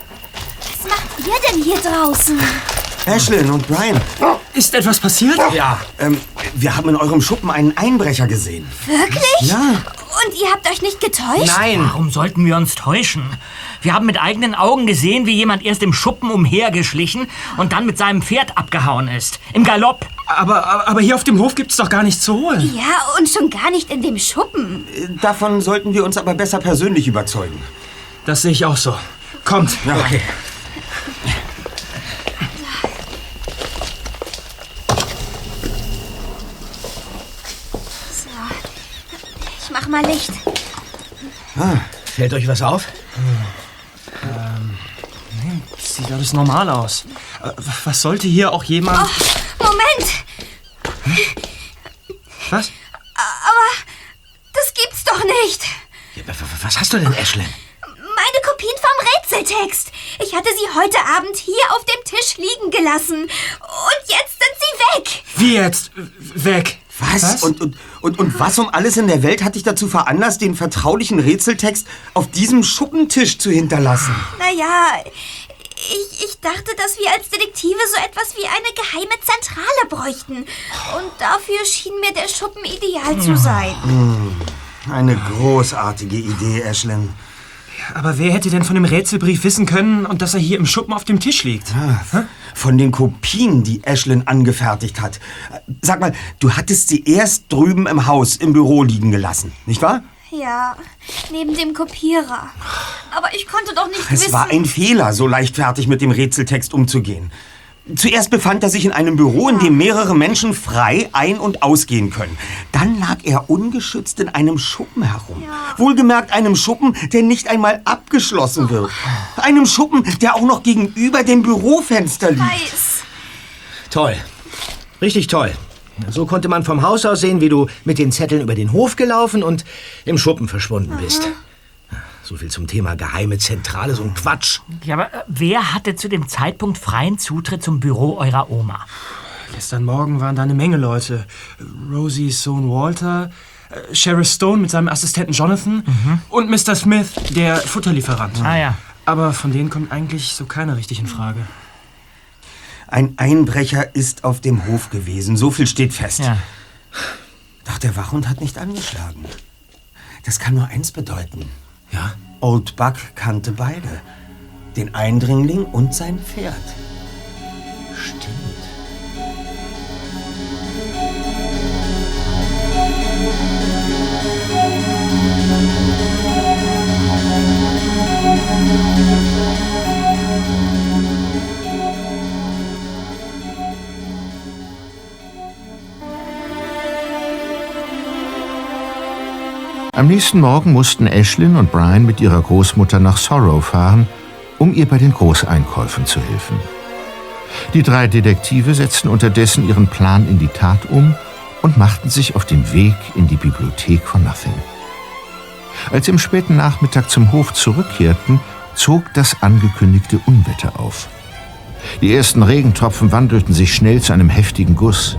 Was macht ihr denn hier draußen? Ashlyn und Brian, Ist etwas passiert? Ja, ähm, wir haben in eurem Schuppen einen Einbrecher gesehen. Wirklich? Ja. Und ihr habt euch nicht getäuscht? nein. Warum sollten wir uns täuschen? Wir haben mit eigenen Augen gesehen, wie jemand erst im Schuppen umhergeschlichen und dann mit seinem Pferd abgehauen ist. Im Galopp. Aber, aber, hier auf dem Hof gibt's doch gar nichts zu holen. Ja, und schon gar nicht in dem Schuppen. Äh, Davon sollten wir uns aber besser persönlich überzeugen. Das sehe ich auch so. Kommt. Ja. Okay. So. Ich mach mal Licht. Fällt euch was auf? Sieht alles normal aus. Äh, Was sollte hier auch jemand... Oh, Moment! Was? Aber das gibt's doch nicht. Ja, Was hast du denn, Ashlyn? Meine Kopien vom Rätseltext. Ich hatte sie heute Abend hier auf dem Tisch liegen gelassen. Und jetzt sind sie weg. Wie jetzt? Weg. Was? Und, und, und, und was um alles in der Welt hat dich dazu veranlasst, den vertraulichen Rätseltext auf diesem Schuppentisch zu hinterlassen? Naja, ich, ich dachte, dass wir als Detektive so etwas wie eine geheime Zentrale bräuchten. Und dafür schien mir der Schuppen ideal zu sein. Eine großartige Idee, Ashlyn. Aber wer hätte denn von dem Rätselbrief wissen können und dass er hier im Schuppen auf dem Tisch liegt? Von den Kopien, die Ashlyn angefertigt hat. Sag mal, du hattest sie erst drüben im Haus, im Büro liegen gelassen, nicht wahr? Ja, neben dem Kopierer. Aber ich konnte doch nicht Es wissen... war ein Fehler, so leichtfertig mit dem Rätseltext umzugehen. Zuerst befand er sich in einem Büro, in dem mehrere Menschen frei ein- und ausgehen können. Dann lag er ungeschützt in einem Schuppen herum. Wohlgemerkt einem Schuppen, der nicht einmal abgeschlossen wird. Einem Schuppen, der auch noch gegenüber dem Bürofenster liegt. Weiß. Toll. Richtig toll. So konnte man vom Haus aus sehen, wie du mit den Zetteln über den Hof gelaufen und im Schuppen verschwunden bist. So viel zum Thema geheime Zentrale, so ein Quatsch. Ja, aber äh, wer hatte zu dem Zeitpunkt freien Zutritt zum Büro eurer Oma? Gestern Morgen waren da eine Menge Leute. Rosies Sohn Walter, äh, Sheriff Stone mit seinem Assistenten Jonathan und Mr. Smith, der Futterlieferant. Ah ja. Aber von denen kommt eigentlich so keiner richtig in Frage. Ein Einbrecher ist auf dem Hof gewesen, so viel steht fest. Ja. Doch der Wachhund hat nicht angeschlagen. Das kann nur eins bedeuten. Ja? Old Buck kannte beide. Den Eindringling und sein Pferd. Stimmt. Am nächsten Morgen mussten Ashlyn und Brian mit ihrer Großmutter nach Sorrow fahren, um ihr bei den Großeinkäufen zu helfen. Die drei Detektive setzten unterdessen ihren Plan in die Tat um und machten sich auf den Weg in die Bibliothek von Nothing. Als sie am späten Nachmittag zum Hof zurückkehrten, zog das angekündigte Unwetter auf. Die ersten Regentropfen wandelten sich schnell zu einem heftigen Guss.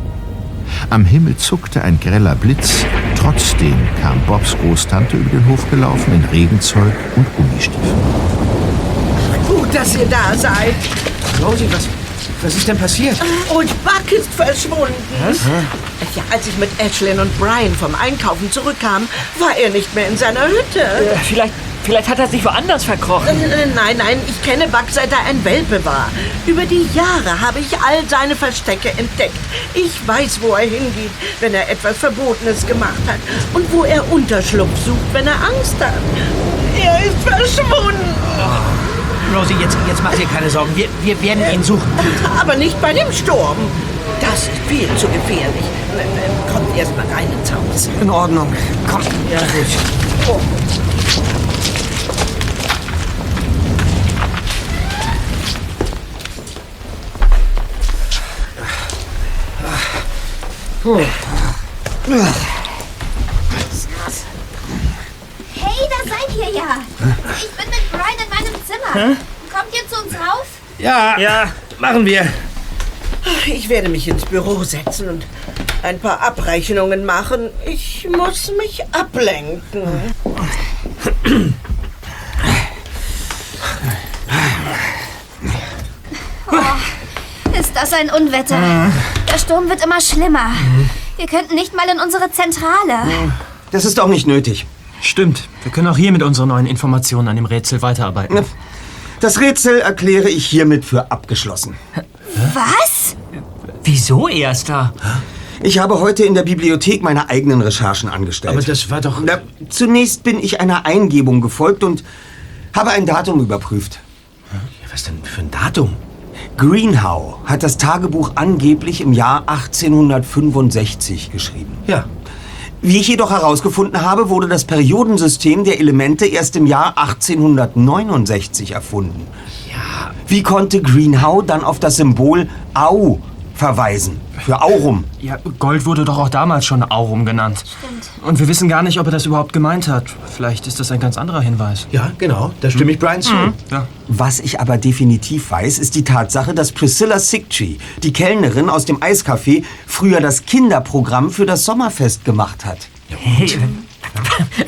Am Himmel zuckte ein greller Blitz. Trotzdem kam Bobs Großtante über den Hof gelaufen in Regenzeug und Gummistiefeln. Gut, dass ihr da seid. Rosie, was, was ist denn passiert? Und Buck ist verschwunden. Ja, als ich mit Ashlyn und Brian vom Einkaufen zurückkam, war er nicht mehr in seiner Hütte. Vielleicht Vielleicht hat er sich woanders verkrochen. Äh, Nein, nein, ich kenne Buck seit er ein Welpe war. Über die Jahre habe ich all seine Verstecke entdeckt. Ich weiß, wo er hingeht, wenn er etwas Verbotenes gemacht hat. Und wo er Unterschlupf sucht, wenn er Angst hat. Er ist verschwunden. Rosie, jetzt, jetzt mach dir keine Sorgen. Wir, wir werden ihn suchen. Aber nicht bei dem Sturm. Das ist viel zu gefährlich. Äh, äh, Kommt erst mal rein ins Haus. In Ordnung. Komm. Ja, gut. Oh. Hey, da seid ihr ja. Ich bin mit Brian in meinem Zimmer. Kommt ihr zu uns rauf? Ja, Ja, machen wir. Ich werde mich ins Büro setzen und ein paar Abrechnungen machen. Ich muss mich ablenken. Ist das ein Unwetter? Der Sturm wird immer schlimmer. Wir könnten nicht mal in unsere Zentrale. Das ist auch nicht nötig. stimmt. Wir können auch hier mit unseren neuen Informationen an dem Rätsel weiterarbeiten. Das Rätsel erkläre ich hiermit für abgeschlossen. Was? Wieso, Erster? Ich habe heute in der Bibliothek meine eigenen Recherchen angestellt. Aber das war doch... Na, zunächst bin ich einer Eingebung gefolgt und habe ein Datum überprüft. Was denn für ein Datum? Greenhow hat das Tagebuch angeblich im Jahr 1865 geschrieben. Ja. Wie ich jedoch herausgefunden habe, wurde das Periodensystem der Elemente erst im Jahr 1869 erfunden. Ja. Wie konnte Greenhow dann auf das Symbol Au verweisen? Für Aurum. Ja, Gold wurde doch auch damals schon Aurum genannt. Stimmt. Und wir wissen gar nicht, ob er das überhaupt gemeint hat. Vielleicht ist das ein ganz anderer Hinweis. Ja, genau. Da stimme ich Brian zu. Ja. Was ich aber definitiv weiß, ist die Tatsache, dass Priscilla Sigtree, die Kellnerin aus dem Eiscafé, früher das Kinderprogramm für das Sommerfest gemacht hat. Hey,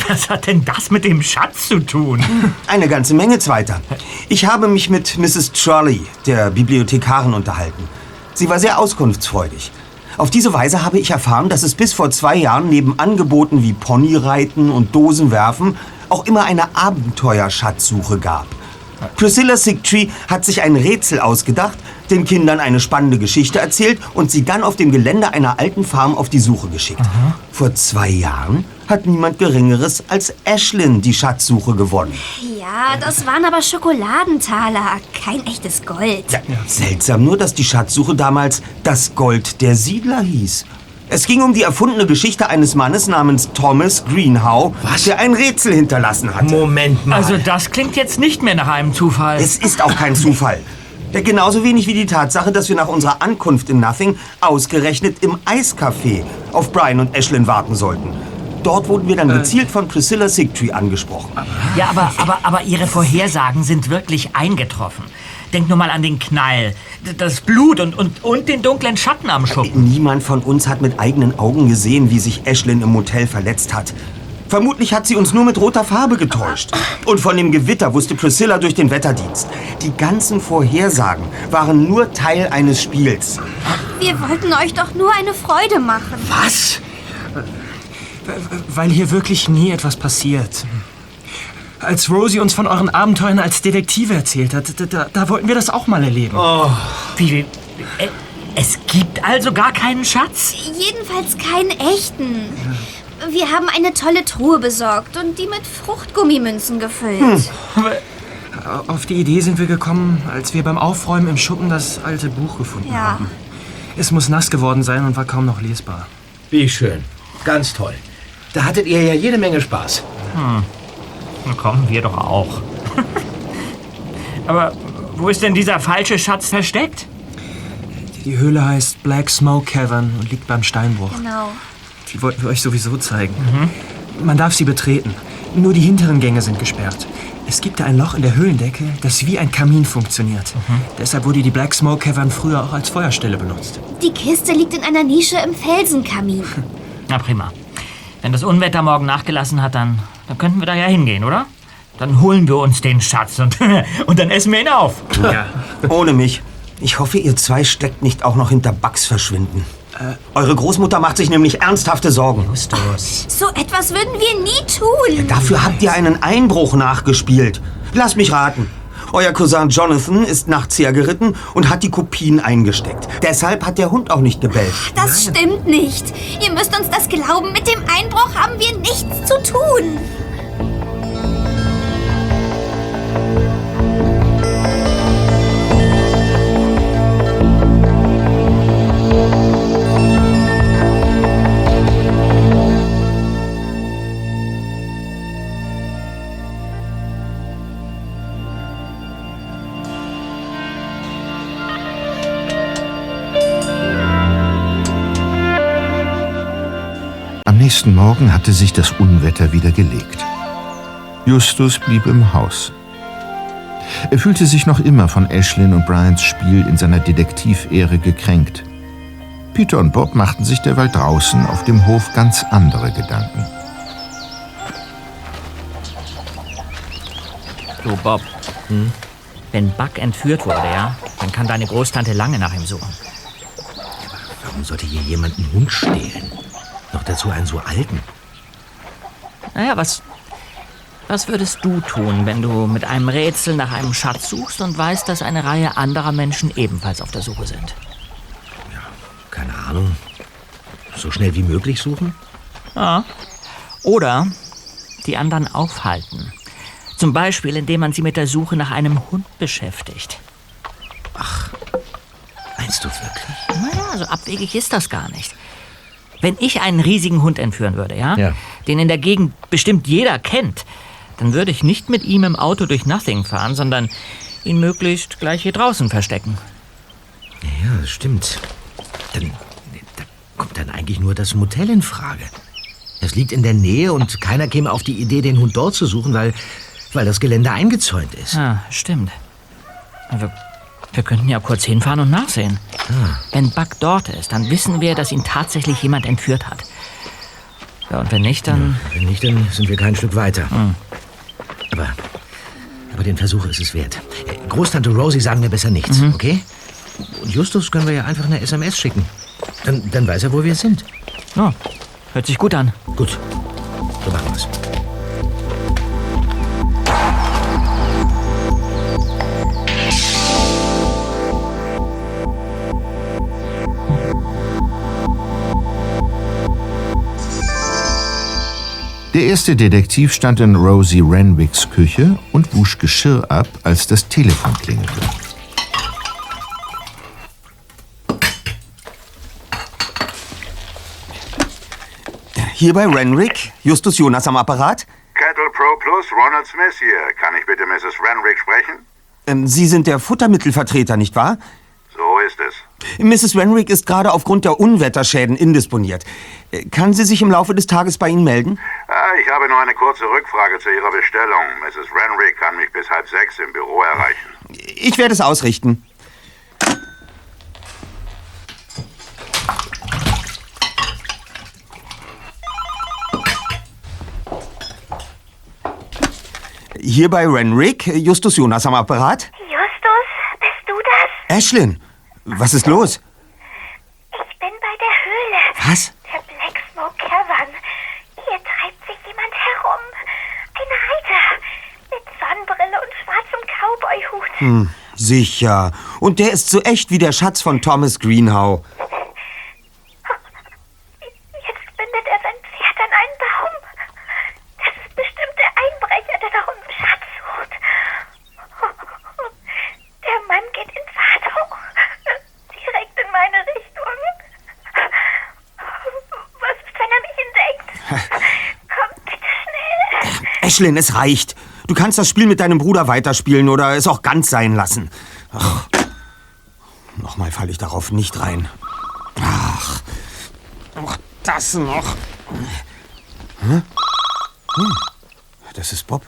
was hat denn das mit dem Schatz zu tun? Eine ganze Menge zweiter. Ich habe mich mit Mrs. Trolley, der Bibliothekarin, unterhalten. Sie war sehr auskunftsfreudig. Auf diese Weise habe ich erfahren, dass es bis vor zwei Jahren neben Angeboten wie Ponyreiten und Dosenwerfen auch immer eine Abenteuerschatzsuche gab. Priscilla Sigtree hat sich ein Rätsel ausgedacht, den Kindern eine spannende Geschichte erzählt und sie dann auf dem Gelände einer alten Farm auf die Suche geschickt. Vor zwei Jahren hat niemand Geringeres als Ashlyn die Schatzsuche gewonnen. Ja, das waren aber Schokoladentaler, kein echtes Gold. Ja, seltsam nur, dass die Schatzsuche damals das Gold der Siedler hieß. Es ging um die erfundene Geschichte eines Mannes namens Thomas Greenhow, der ein Rätsel hinterlassen hatte. Moment mal. Also das klingt jetzt nicht mehr nach einem Zufall. Es ist auch kein Zufall. Ja, genauso wenig wie die Tatsache, dass wir nach unserer Ankunft in Nothing ausgerechnet im Eiscafé auf Brian und Ashlyn warten sollten. Dort wurden wir dann gezielt von Priscilla Sigtree angesprochen. Ja, aber, aber, aber Ihre Vorhersagen sind wirklich eingetroffen. Denk nur mal an den Knall, das Blut und, und, und den dunklen Schatten am Schuppen. Niemand von uns hat mit eigenen Augen gesehen, wie sich Ashlyn im Motel verletzt hat. Vermutlich hat sie uns nur mit roter Farbe getäuscht. Und von dem Gewitter wusste Priscilla durch den Wetterdienst. Die ganzen Vorhersagen waren nur Teil eines Spiels. Wir wollten euch doch nur eine Freude machen. Was? Weil hier wirklich nie etwas passiert. Als Rosie uns von euren Abenteuern als Detektive erzählt hat, da, da, wollten wir das auch mal erleben. Wie, wie, äh, es gibt also gar keinen Schatz? Jedenfalls keinen echten. Wir haben eine tolle Truhe besorgt und die mit Fruchtgummimünzen gefüllt. Auf die Idee sind wir gekommen, als wir beim Aufräumen im Schuppen das alte Buch gefunden Ja. haben. Es muss nass geworden sein und war kaum noch lesbar. Wie schön. Ganz toll. Da hattet ihr ja jede Menge Spaß. Na kommen wir doch auch. <laughs> aber wo ist denn dieser falsche Schatz versteckt? Die Höhle heißt Black Smoke Cavern und liegt beim Steinbruch. Genau. Die wollten wir euch sowieso zeigen. Man darf sie betreten. Nur die hinteren Gänge sind gesperrt. Es gibt da ein Loch in der Höhlendecke, das wie ein Kamin funktioniert. Deshalb wurde die Black Smoke Cavern früher auch als Feuerstelle benutzt. Die Kiste liegt in einer Nische im Felsenkamin. <laughs> Na prima. Wenn das Unwetter morgen nachgelassen hat, dann, dann könnten wir da ja hingehen, oder? Dann holen wir uns den Schatz und, <laughs> und dann essen wir ihn auf. Ja. Ohne mich. Ich hoffe, ihr zwei steckt nicht auch noch hinter Bugs verschwinden. Eure Großmutter macht sich nämlich ernsthafte Sorgen. Justus. So etwas würden wir nie tun. Dafür habt ihr einen Einbruch nachgespielt. Lasst mich raten. Euer Cousin Jonathan ist nachts hergeritten und hat die Kopien eingesteckt. Deshalb hat der Hund auch nicht gebellt. Das stimmt nicht. Ihr müsst uns das glauben. Mit dem Einbruch haben wir nichts zu tun. Nächsten Morgen hatte sich das Unwetter wieder gelegt. Justus blieb im Haus. Er fühlte sich noch immer von Ashlyn und Brians Spiel in seiner Detektivehre gekränkt. Peter und Bob machten sich derweil draußen auf dem Hof ganz andere Gedanken. Du, Bob. Wenn Buck entführt wurde, ja, dann kann deine Großtante lange nach ihm suchen. Warum sollte hier jemand einen Hund stehlen? Noch dazu einen so alten. Naja, was, was würdest du tun, wenn du mit einem Rätsel nach einem Schatz suchst und weißt, dass eine Reihe anderer Menschen ebenfalls auf der Suche sind? Keine Ahnung. So schnell wie möglich suchen? Ja. Oder die anderen aufhalten. Zum Beispiel, indem man sie mit der Suche nach einem Hund beschäftigt. Meinst du wirklich? Naja, so abwegig ist das gar nicht. Wenn ich einen riesigen Hund entführen würde, ja, Ja. den in der Gegend bestimmt jeder kennt, dann würde ich nicht mit ihm im Auto durch Nothing fahren, sondern ihn möglichst gleich hier draußen verstecken. Ja, das stimmt. Dann da kommt dann eigentlich nur das Motel in Frage. Es liegt in der Nähe und keiner käme auf die Idee, den Hund dort zu suchen, weil, weil das Gelände eingezäunt ist. Ja, stimmt. Wir, wir könnten ja kurz hinfahren und nachsehen. Wenn Buck dort ist, dann wissen wir, dass ihn tatsächlich jemand entführt hat. Ja, und wenn nicht, dann... Wenn nicht, dann sind wir kein Stück weiter. Aber, aber den Versuch ist es wert. Äh, Großtante Rosie sagen wir besser nichts, okay? Und Justus können wir ja einfach eine SMS schicken. Dann, dann weiß er, wo wir sind. Ja, hört sich gut an. Gut, so machen wir's. Der erste Detektiv stand in Rosie Renwicks Küche und wusch Geschirr ab, als das Telefon klingelte. Hier bei Renwick, Justus Jonas am Apparat. Cattle Pro Plus, Ronald Smith hier. Kann ich bitte Mrs. Renwick sprechen? Ähm, Sie sind der Futtermittelvertreter, nicht wahr? So ist es. Mrs. Renwick ist gerade aufgrund der Unwetterschäden indisponiert. Äh, Kann sie sich im Laufe des Tages bei Ihnen melden? Ah, ich habe nur eine kurze Rückfrage zu Ihrer Bestellung. Mrs. Renwick kann mich bis halb sechs im Büro erreichen. Ich werde es ausrichten. Hier bei Renwick, Justus Jonas am Apparat. Justus, bist du das? Ashlyn, was ist los? Ich bin bei der Höhle. Was? Der Black Smoke Cavern. Hier treibt sich jemand herum. Ein Reiter. Mit Sonnenbrille und schwarzem Cowboyhut. Hm, sicher. Und der ist so echt wie der Schatz von Thomas Greenhow. Jetzt bindet er sein Pferd an einen Baum. Das ist bestimmt der Einbrecher, der nach unserem Schatz sucht. Der Mann geht in Fahrt hoch. Direkt in meine Richtung. Was ist, wenn er mich entdeckt? Kommt bitte schnell. Ashlyn, es reicht. Du kannst das Spiel mit deinem Bruder weiterspielen oder es auch ganz sein lassen. Ach, nochmal falle ich darauf nicht rein. Ach, auch das noch. Hm? Hm, Das ist Bob.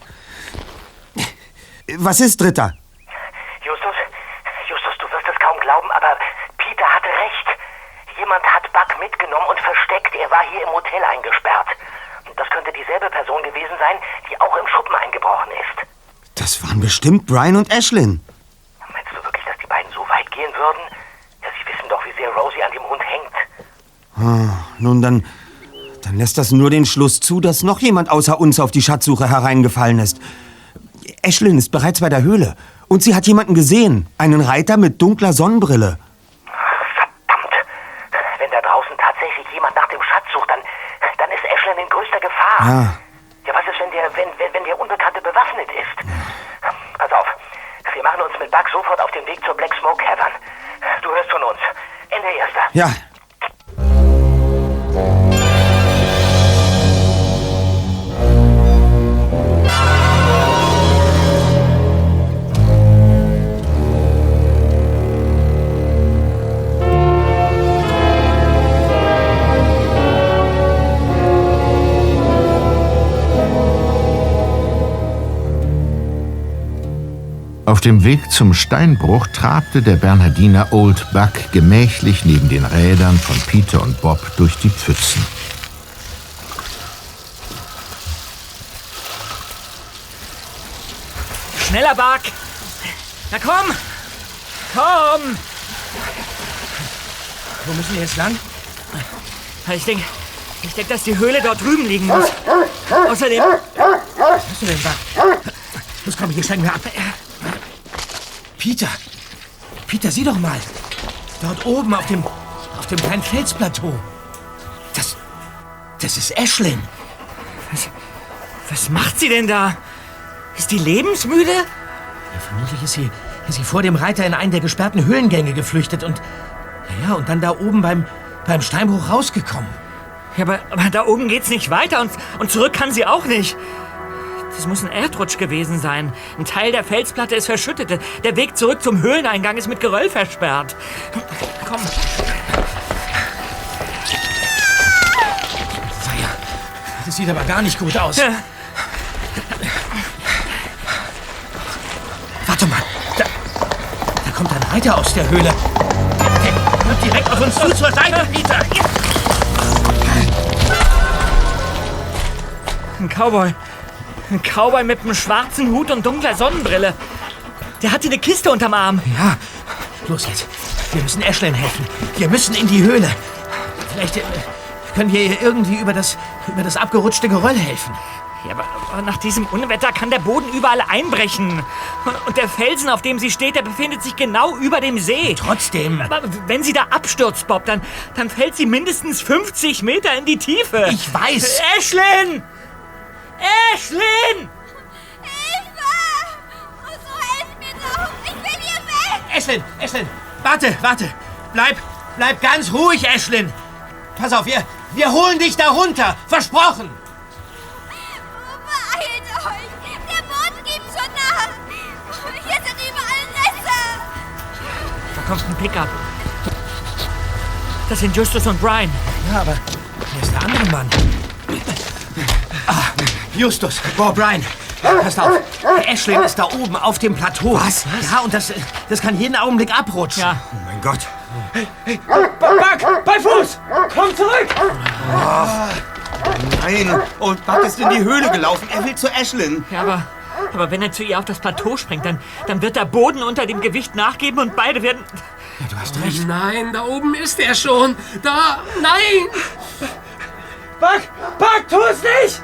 Was ist, Dritter? Justus, Justus, du wirst es kaum glauben, aber Peter hatte recht. Jemand hat Buck mitgenommen und versteckt. Er war hier im Hotel eingesperrt. Das könnte dieselbe Person gewesen sein, die auch im Schuppen eingebrochen ist. Das waren bestimmt Brian und Ashlyn. Meinst du wirklich, dass die beiden so weit gehen würden? Ja, sie wissen doch, wie sehr Rosie an dem Hund hängt. Nun, dann, dann lässt das nur den Schluss zu, dass noch jemand außer uns auf die Schatzsuche hereingefallen ist. Ashlyn ist bereits bei der Höhle. Und sie hat jemanden gesehen. Einen Reiter mit dunkler Sonnenbrille. Wenn da draußen tatsächlich jemand nach dem Schatz sucht, dann, dann ist Ashlyn in größter Gefahr. Ja. Ja, was ist, wenn der, wenn, wenn, wenn der Unbekannte bewaffnet ist? Pass auf, wir machen uns mit Buck sofort auf den Weg zur Black Smoke Cavern. Du hörst von uns. Ende erster. Ja. Dem Weg zum Steinbruch trabte der Bernhardiner Old Buck gemächlich neben den Rädern von Peter und Bob durch die Pfützen. Schneller, Buck! Na komm! Komm! Wo müssen wir jetzt lang? Ich denke, ich denk, dass die Höhle dort drüben liegen muss. Außerdem. Was hast du denn, Buck? Los, komm, hier steigen wir ab. Peter! Peter, sieh doch mal! Dort oben auf dem, auf dem kleinen Felsplateau. Das, das ist Ashlyn. Was, was macht sie denn da? Ist die lebensmüde? Ja, vermutlich ist sie, ist sie vor dem Reiter in einen der gesperrten Höhlengänge geflüchtet und, ja, und dann da oben beim, beim Steinbruch rausgekommen. Ja, aber, aber da oben geht's nicht weiter und, und zurück kann sie auch nicht. Das muss ein Erdrutsch gewesen sein. Ein Teil der Felsplatte ist verschüttet. Der Weg zurück zum Höhleneingang ist mit Geröll versperrt. Komm. Feier. Das sieht aber gar nicht gut aus. Ja. Warte mal. Da, da kommt ein Reiter aus der Höhle. Der kommt direkt auf uns zu zur Seite, Peter. Ein Cowboy. Ein Cowboy mit einem schwarzen Hut und dunkler Sonnenbrille. Der hatte eine Kiste unterm Arm. Ja, los jetzt. Wir müssen Ashlyn helfen. Wir müssen in die Höhle. Vielleicht äh, können wir ihr irgendwie über das, über das abgerutschte Geröll helfen. Ja, aber, aber nach diesem Unwetter kann der Boden überall einbrechen. Und der Felsen, auf dem sie steht, der befindet sich genau über dem See. Trotzdem. Aber wenn sie da abstürzt, Bob, dann, dann fällt sie mindestens 50 Meter in die Tiefe. Ich weiß. Ashlyn! Ashlyn! Ashlyn, Ashlyn, warte, warte. Bleib, bleib ganz ruhig, Ashlyn. Pass auf, wir, wir holen dich da runter. Versprochen. Beeilt euch! Der Boden gibt schon nach! Hier sind überall Risse! Da kommt ein Pickup. Das sind Justus und Brian. Ja, aber wer ist der andere Mann? Ah, Justus, Bob Brian. Passt auf, Ashlyn ist da oben auf dem Plateau. Was? Ja, und das, das kann jeden Augenblick abrutschen. Ja. Oh mein Gott. Buck, bei Fuß! Komm zurück! Nein. Und Buck ist in die Höhle gelaufen. Er will zu Ashlyn. Ja, aber, aber wenn er zu ihr auf das Plateau springt, dann, dann wird der Boden unter dem Gewicht nachgeben und beide werden... Ja, du hast recht. Nein, da oben ist er schon. Da, nein! Buck, Buck, tu es nicht!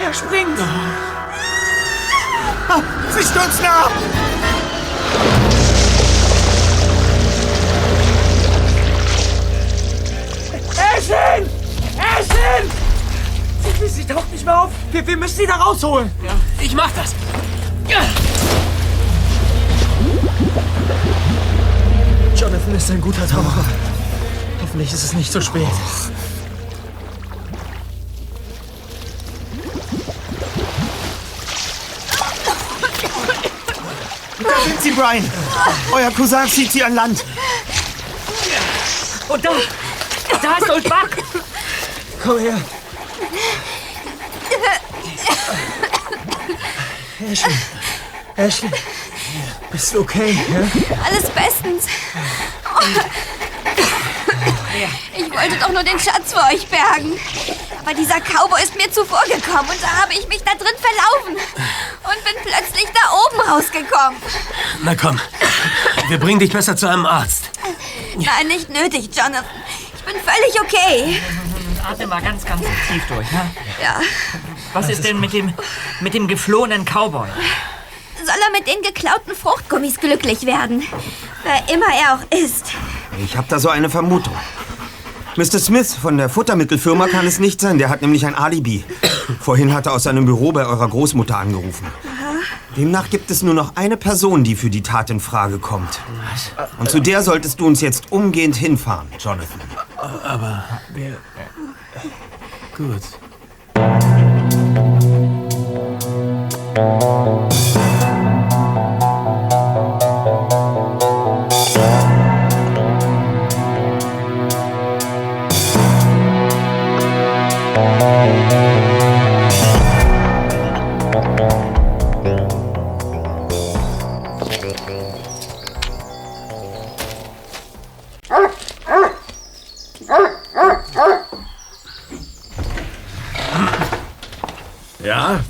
Er springt. Ah, Sie stürzen ab. Ashlyn! Ashlyn! Sie, sie taucht nicht mehr auf. Wir, wir müssen sie da rausholen. Ja, ich mach das. Ja. Jonathan ist ein guter Taucher. Hoffentlich ist es nicht zu spät. Da sind Sie, Brian. Euer Cousin zieht Sie an Land. Und da, da ist Old Buck. Komm her. Ashley. Ashley. Bist du okay? Ja? Alles bestens. Oh. Ich wollte doch nur den Schatz für euch bergen. Aber dieser Cowboy ist mir zuvorgekommen und da habe ich mich da drin verlaufen. Und bin plötzlich da oben rausgekommen. Na komm, wir bringen dich besser zu einem Arzt. Nein, nicht nötig, Jonathan. Ich bin völlig okay. Atme mal ganz, ganz tief durch. Ne? Ja. Was ist denn mit dem, mit dem geflohenen Cowboy? Soll er mit den geklauten Fruchtgummis glücklich werden? Wer immer er auch ist. Ich habe da so eine Vermutung. Mr. Smith von der Futtermittelfirma kann es nicht sein. Der hat nämlich ein Alibi. Vorhin hat er aus seinem Büro bei eurer Großmutter angerufen. Demnach gibt es nur noch eine Person, die für die Tat in Frage kommt. Und zu der solltest du uns jetzt umgehend hinfahren, Jonathan. Aber wer... Gut.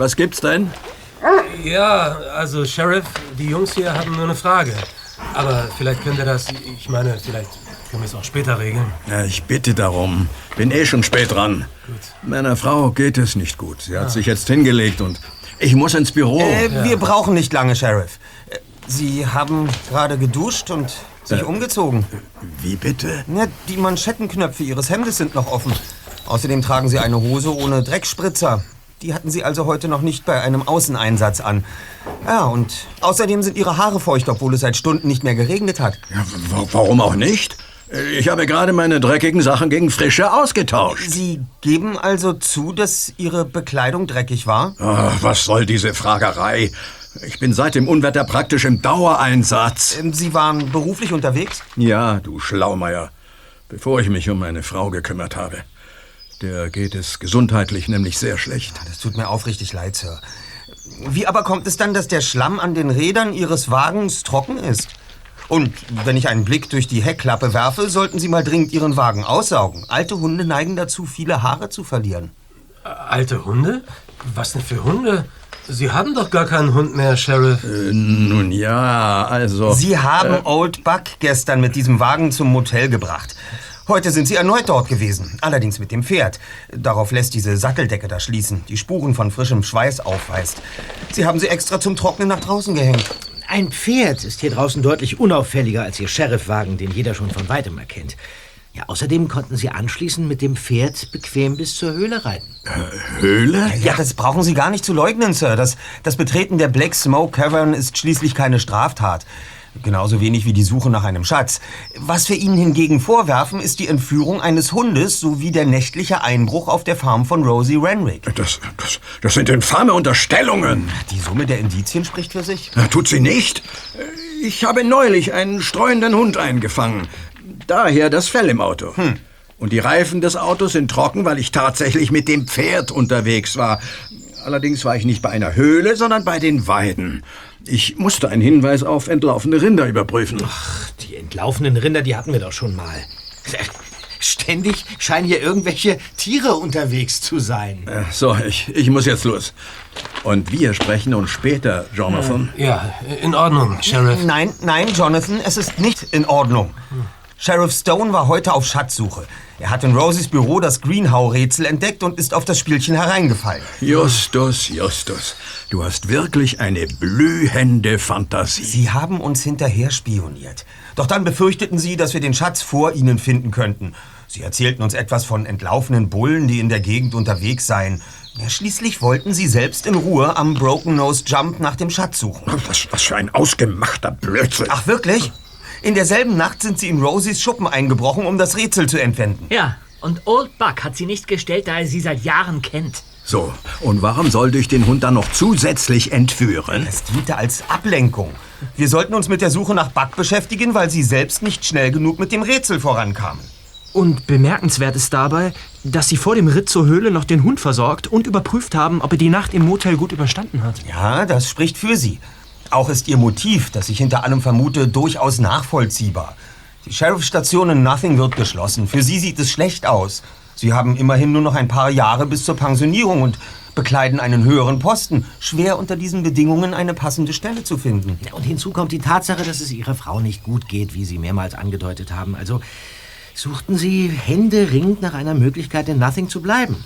Was gibt's denn? Ja, also Sheriff, die Jungs hier haben nur eine Frage. Aber vielleicht könnt ihr das, ich meine, vielleicht können wir es auch später regeln. Ja, ich bitte darum. Bin eh schon spät dran. Meiner Frau geht es nicht gut. Sie hat Ah. sich jetzt hingelegt und ich muss ins Büro. Äh, Wir brauchen nicht lange, Sheriff. Äh, Sie haben gerade geduscht und sich Äh, umgezogen. Wie bitte? Ja, die Manschettenknöpfe Ihres Hemdes sind noch offen. Außerdem tragen Sie eine Hose ohne Dreckspritzer. Die hatten Sie also heute noch nicht bei einem Außeneinsatz an. Ja, und außerdem sind Ihre Haare feucht, obwohl es seit Stunden nicht mehr geregnet hat. Ja, wa- warum auch nicht? Ich habe gerade meine dreckigen Sachen gegen frische ausgetauscht. Sie geben also zu, dass Ihre Bekleidung dreckig war? Ach, was soll diese Fragerei? Ich bin seit dem Unwetter praktisch im Dauereinsatz. Ähm, Sie waren beruflich unterwegs? Ja, du Schlaumeier. Bevor ich mich um meine Frau gekümmert habe. Der geht es gesundheitlich nämlich sehr schlecht. Das tut mir aufrichtig leid, Sir. Wie aber kommt es dann, dass der Schlamm an den Rädern Ihres Wagens trocken ist? Und wenn ich einen Blick durch die Heckklappe werfe, sollten Sie mal dringend Ihren Wagen aussaugen. Alte Hunde neigen dazu, viele Haare zu verlieren. Alte Hunde? Was denn für Hunde? Sie haben doch gar keinen Hund mehr, Sheriff. Äh, nun ja, also. Sie haben Äh, Old Buck gestern mit diesem Wagen zum Motel gebracht. Heute sind Sie erneut dort gewesen, allerdings mit dem Pferd. Darauf lässt diese Satteldecke da schließen, die Spuren von frischem Schweiß aufweist. Sie haben sie extra zum Trocknen nach draußen gehängt. Ein Pferd ist hier draußen deutlich unauffälliger als Ihr Sheriffwagen, den jeder schon von weitem erkennt. Ja, außerdem konnten Sie anschließend mit dem Pferd bequem bis zur Höhle reiten. Höhle? Ja, das brauchen Sie gar nicht zu leugnen, Sir. Das, das Betreten der Black Smoke Cavern ist schließlich keine Straftat. Genauso wenig wie die Suche nach einem Schatz. Was wir Ihnen hingegen vorwerfen, ist die Entführung eines Hundes sowie der nächtliche Einbruch auf der Farm von Rosie Renwick. Das, das, das sind infame Unterstellungen. Die Summe der Indizien spricht für sich. Na, tut sie nicht? Ich habe neulich einen streuenden Hund eingefangen. Daher das Fell im Auto. Und die Reifen des Autos sind trocken, weil ich tatsächlich mit dem Pferd unterwegs war. Allerdings war ich nicht bei einer Höhle, sondern bei den Weiden. Ich musste einen Hinweis auf entlaufene Rinder überprüfen. Ach, die entlaufenen Rinder, die hatten wir doch schon mal. Ständig scheinen hier irgendwelche Tiere unterwegs zu sein. Äh, So, ich, ich muss jetzt los. Und wir sprechen uns später, Jonathan. Ja, in Ordnung, Sheriff. Nein, nein, Jonathan, es ist nicht in Ordnung. Sheriff Stone war heute auf Schatzsuche. Er hat in Rosies Büro das Greenhow-Rätsel entdeckt und ist auf das Spielchen hereingefallen. Justus, Justus, du hast wirklich eine blühende Fantasie. Sie haben uns hinterher spioniert. Doch dann befürchteten Sie, dass wir den Schatz vor Ihnen finden könnten. Sie erzählten uns etwas von entlaufenen Bullen, die in der Gegend unterwegs seien. Ja, schließlich wollten Sie selbst in Ruhe am Broken Nose Jump nach dem Schatz suchen. Was, was für ein ausgemachter Blödsinn. Ach, wirklich? In derselben Nacht sind Sie in Rosies Schuppen eingebrochen, um das Rätsel zu entwenden. Ja, und Old Buck hat sie nicht gestellt, da er sie seit Jahren kennt. So, und warum sollte ich den Hund dann noch zusätzlich entführen? Es diente als Ablenkung. Wir sollten uns mit der Suche nach Buck beschäftigen, weil Sie selbst nicht schnell genug mit dem Rätsel vorankamen. Und bemerkenswert ist dabei, dass Sie vor dem Ritt zur Höhle noch den Hund versorgt und überprüft haben, ob er die Nacht im Motel gut überstanden hat. Ja, das spricht für Sie. Auch ist Ihr Motiv, das ich hinter allem vermute, durchaus nachvollziehbar. Die Sheriffstation in Nothing wird geschlossen. Für Sie sieht es schlecht aus. Sie haben immerhin nur noch ein paar Jahre bis zur Pensionierung und bekleiden einen höheren Posten. Schwer unter diesen Bedingungen eine passende Stelle zu finden. Ja, und hinzu kommt die Tatsache, dass es Ihrer Frau nicht gut geht, wie Sie mehrmals angedeutet haben. Also, suchten sie händeringend nach einer Möglichkeit, in Nothing zu bleiben.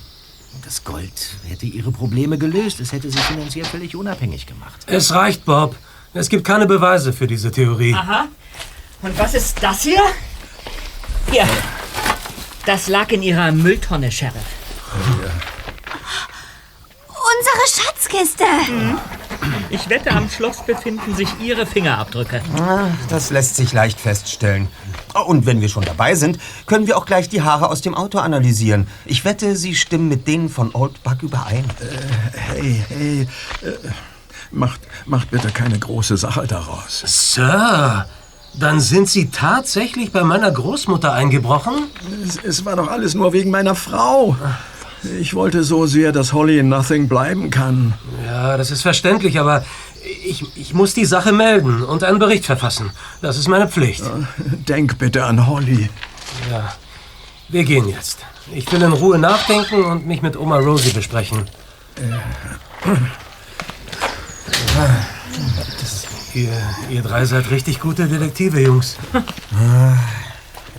Das Gold hätte ihre Probleme gelöst. Es hätte sie finanziell völlig unabhängig gemacht. Es reicht, Bob. Es gibt keine Beweise für diese Theorie. Aha. Und was ist das hier? Hier. Das lag in Ihrer Mülltonne, Sheriff. Unsere Schatzkiste. Ich wette, am Schloss befinden sich Ihre Fingerabdrücke. Ah, Das lässt sich leicht feststellen. Und wenn wir schon dabei sind, können wir auch gleich die Haare aus dem Auto analysieren. Ich wette, sie stimmen mit denen von Old Buck überein. Hey, hey, äh, macht, macht bitte keine große Sache daraus. Sir, dann sind Sie tatsächlich bei meiner Großmutter eingebrochen? Es, es war doch alles nur wegen meiner Frau. Ich wollte so sehr, dass Holly in Nothing bleiben kann. Ja, das ist verständlich, aber ich, ich muss die Sache melden und einen Bericht verfassen. Das ist meine Pflicht. Denk bitte an Holly. Ja, wir gehen jetzt. Ich will in Ruhe nachdenken und mich mit Oma Rosie besprechen. Ihr, ihr drei seid richtig gute Detektive, Jungs. Ah,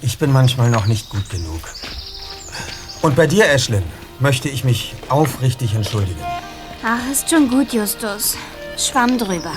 Ich bin manchmal noch nicht gut genug. Und bei dir, Ashlyn, möchte ich mich aufrichtig entschuldigen. Ach, ist schon gut, Justus. Schwamm drüber.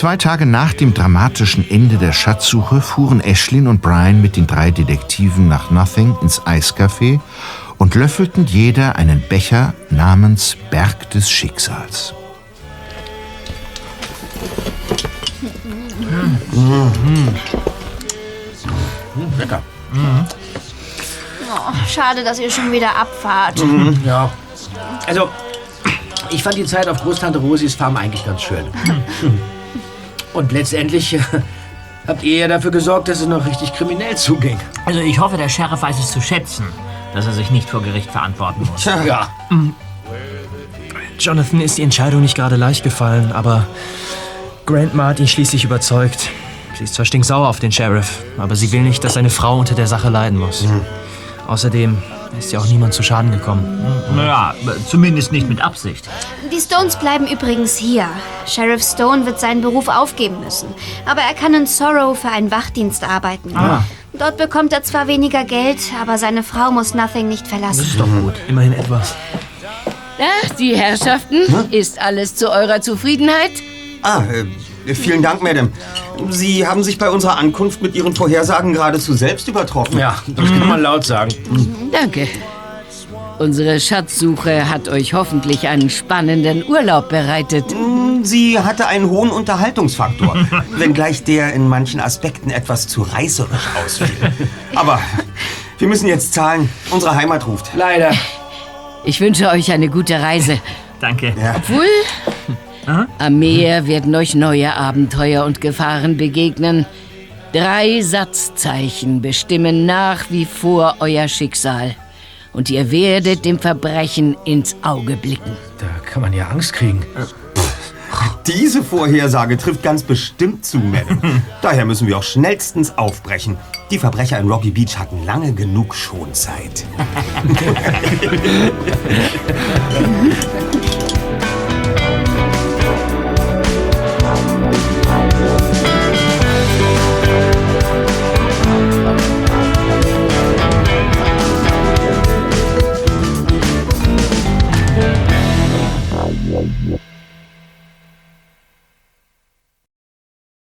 Zwei Tage nach dem dramatischen Ende der Schatzsuche fuhren Ashlyn und Brian mit den drei Detektiven nach Nothing ins Eiscafé und löffelten jeder einen Becher namens Berg des Schicksals. Lecker. Oh, schade, dass ihr schon wieder abfahrt. Mhm, ja. Also, ich fand die Zeit auf Großtante Rosis Farm eigentlich ganz schön. <laughs> Und letztendlich äh, <laughs> habt ihr ja dafür gesorgt, dass es noch richtig kriminell zuging. Also ich hoffe, der Sheriff weiß es zu schätzen, dass er sich nicht vor Gericht verantworten muss. Tja, ja. Jonathan ist die Entscheidung nicht gerade leicht gefallen, aber Grandma hat ihn schließlich überzeugt. Sie ist zwar stinksauer auf den Sheriff, aber sie will nicht, dass seine Frau unter der Sache leiden muss. Außerdem ist ja auch niemand zu Schaden gekommen. Naja, zumindest nicht mit Absicht. Die Stones bleiben übrigens hier. Sheriff Stone wird seinen Beruf aufgeben müssen. Aber er kann in Sorrow für einen Wachdienst arbeiten. Ah. Dort bekommt er zwar weniger Geld, aber seine Frau muss Nothing nicht verlassen. doch gut. Immerhin etwas. Na, die Herrschaften, ist alles zu eurer Zufriedenheit? Ah, äh, vielen Dank, Madame. Sie haben sich bei unserer Ankunft mit Ihren Vorhersagen geradezu selbst übertroffen. Ja, das kann man laut sagen. Danke. Unsere Schatzsuche hat euch hoffentlich einen spannenden Urlaub bereitet. Sie hatte einen hohen Unterhaltungsfaktor, <laughs> wenngleich der in manchen Aspekten etwas zu reißerisch ausfiel. <laughs> Aber wir müssen jetzt zahlen. Unsere Heimat ruft. Leider. Ich wünsche euch eine gute Reise. Danke. Obwohl, am Meer werden euch neue Abenteuer und Gefahren begegnen. Drei Satzzeichen bestimmen nach wie vor euer Schicksal. Und ihr werdet dem Verbrechen ins Auge blicken. Da kann man ja Angst kriegen. Diese Vorhersage trifft ganz bestimmt zu, Madame. <laughs> Daher müssen wir auch schnellstens aufbrechen. Die Verbrecher in Rocky Beach hatten lange genug Schonzeit. <laughs>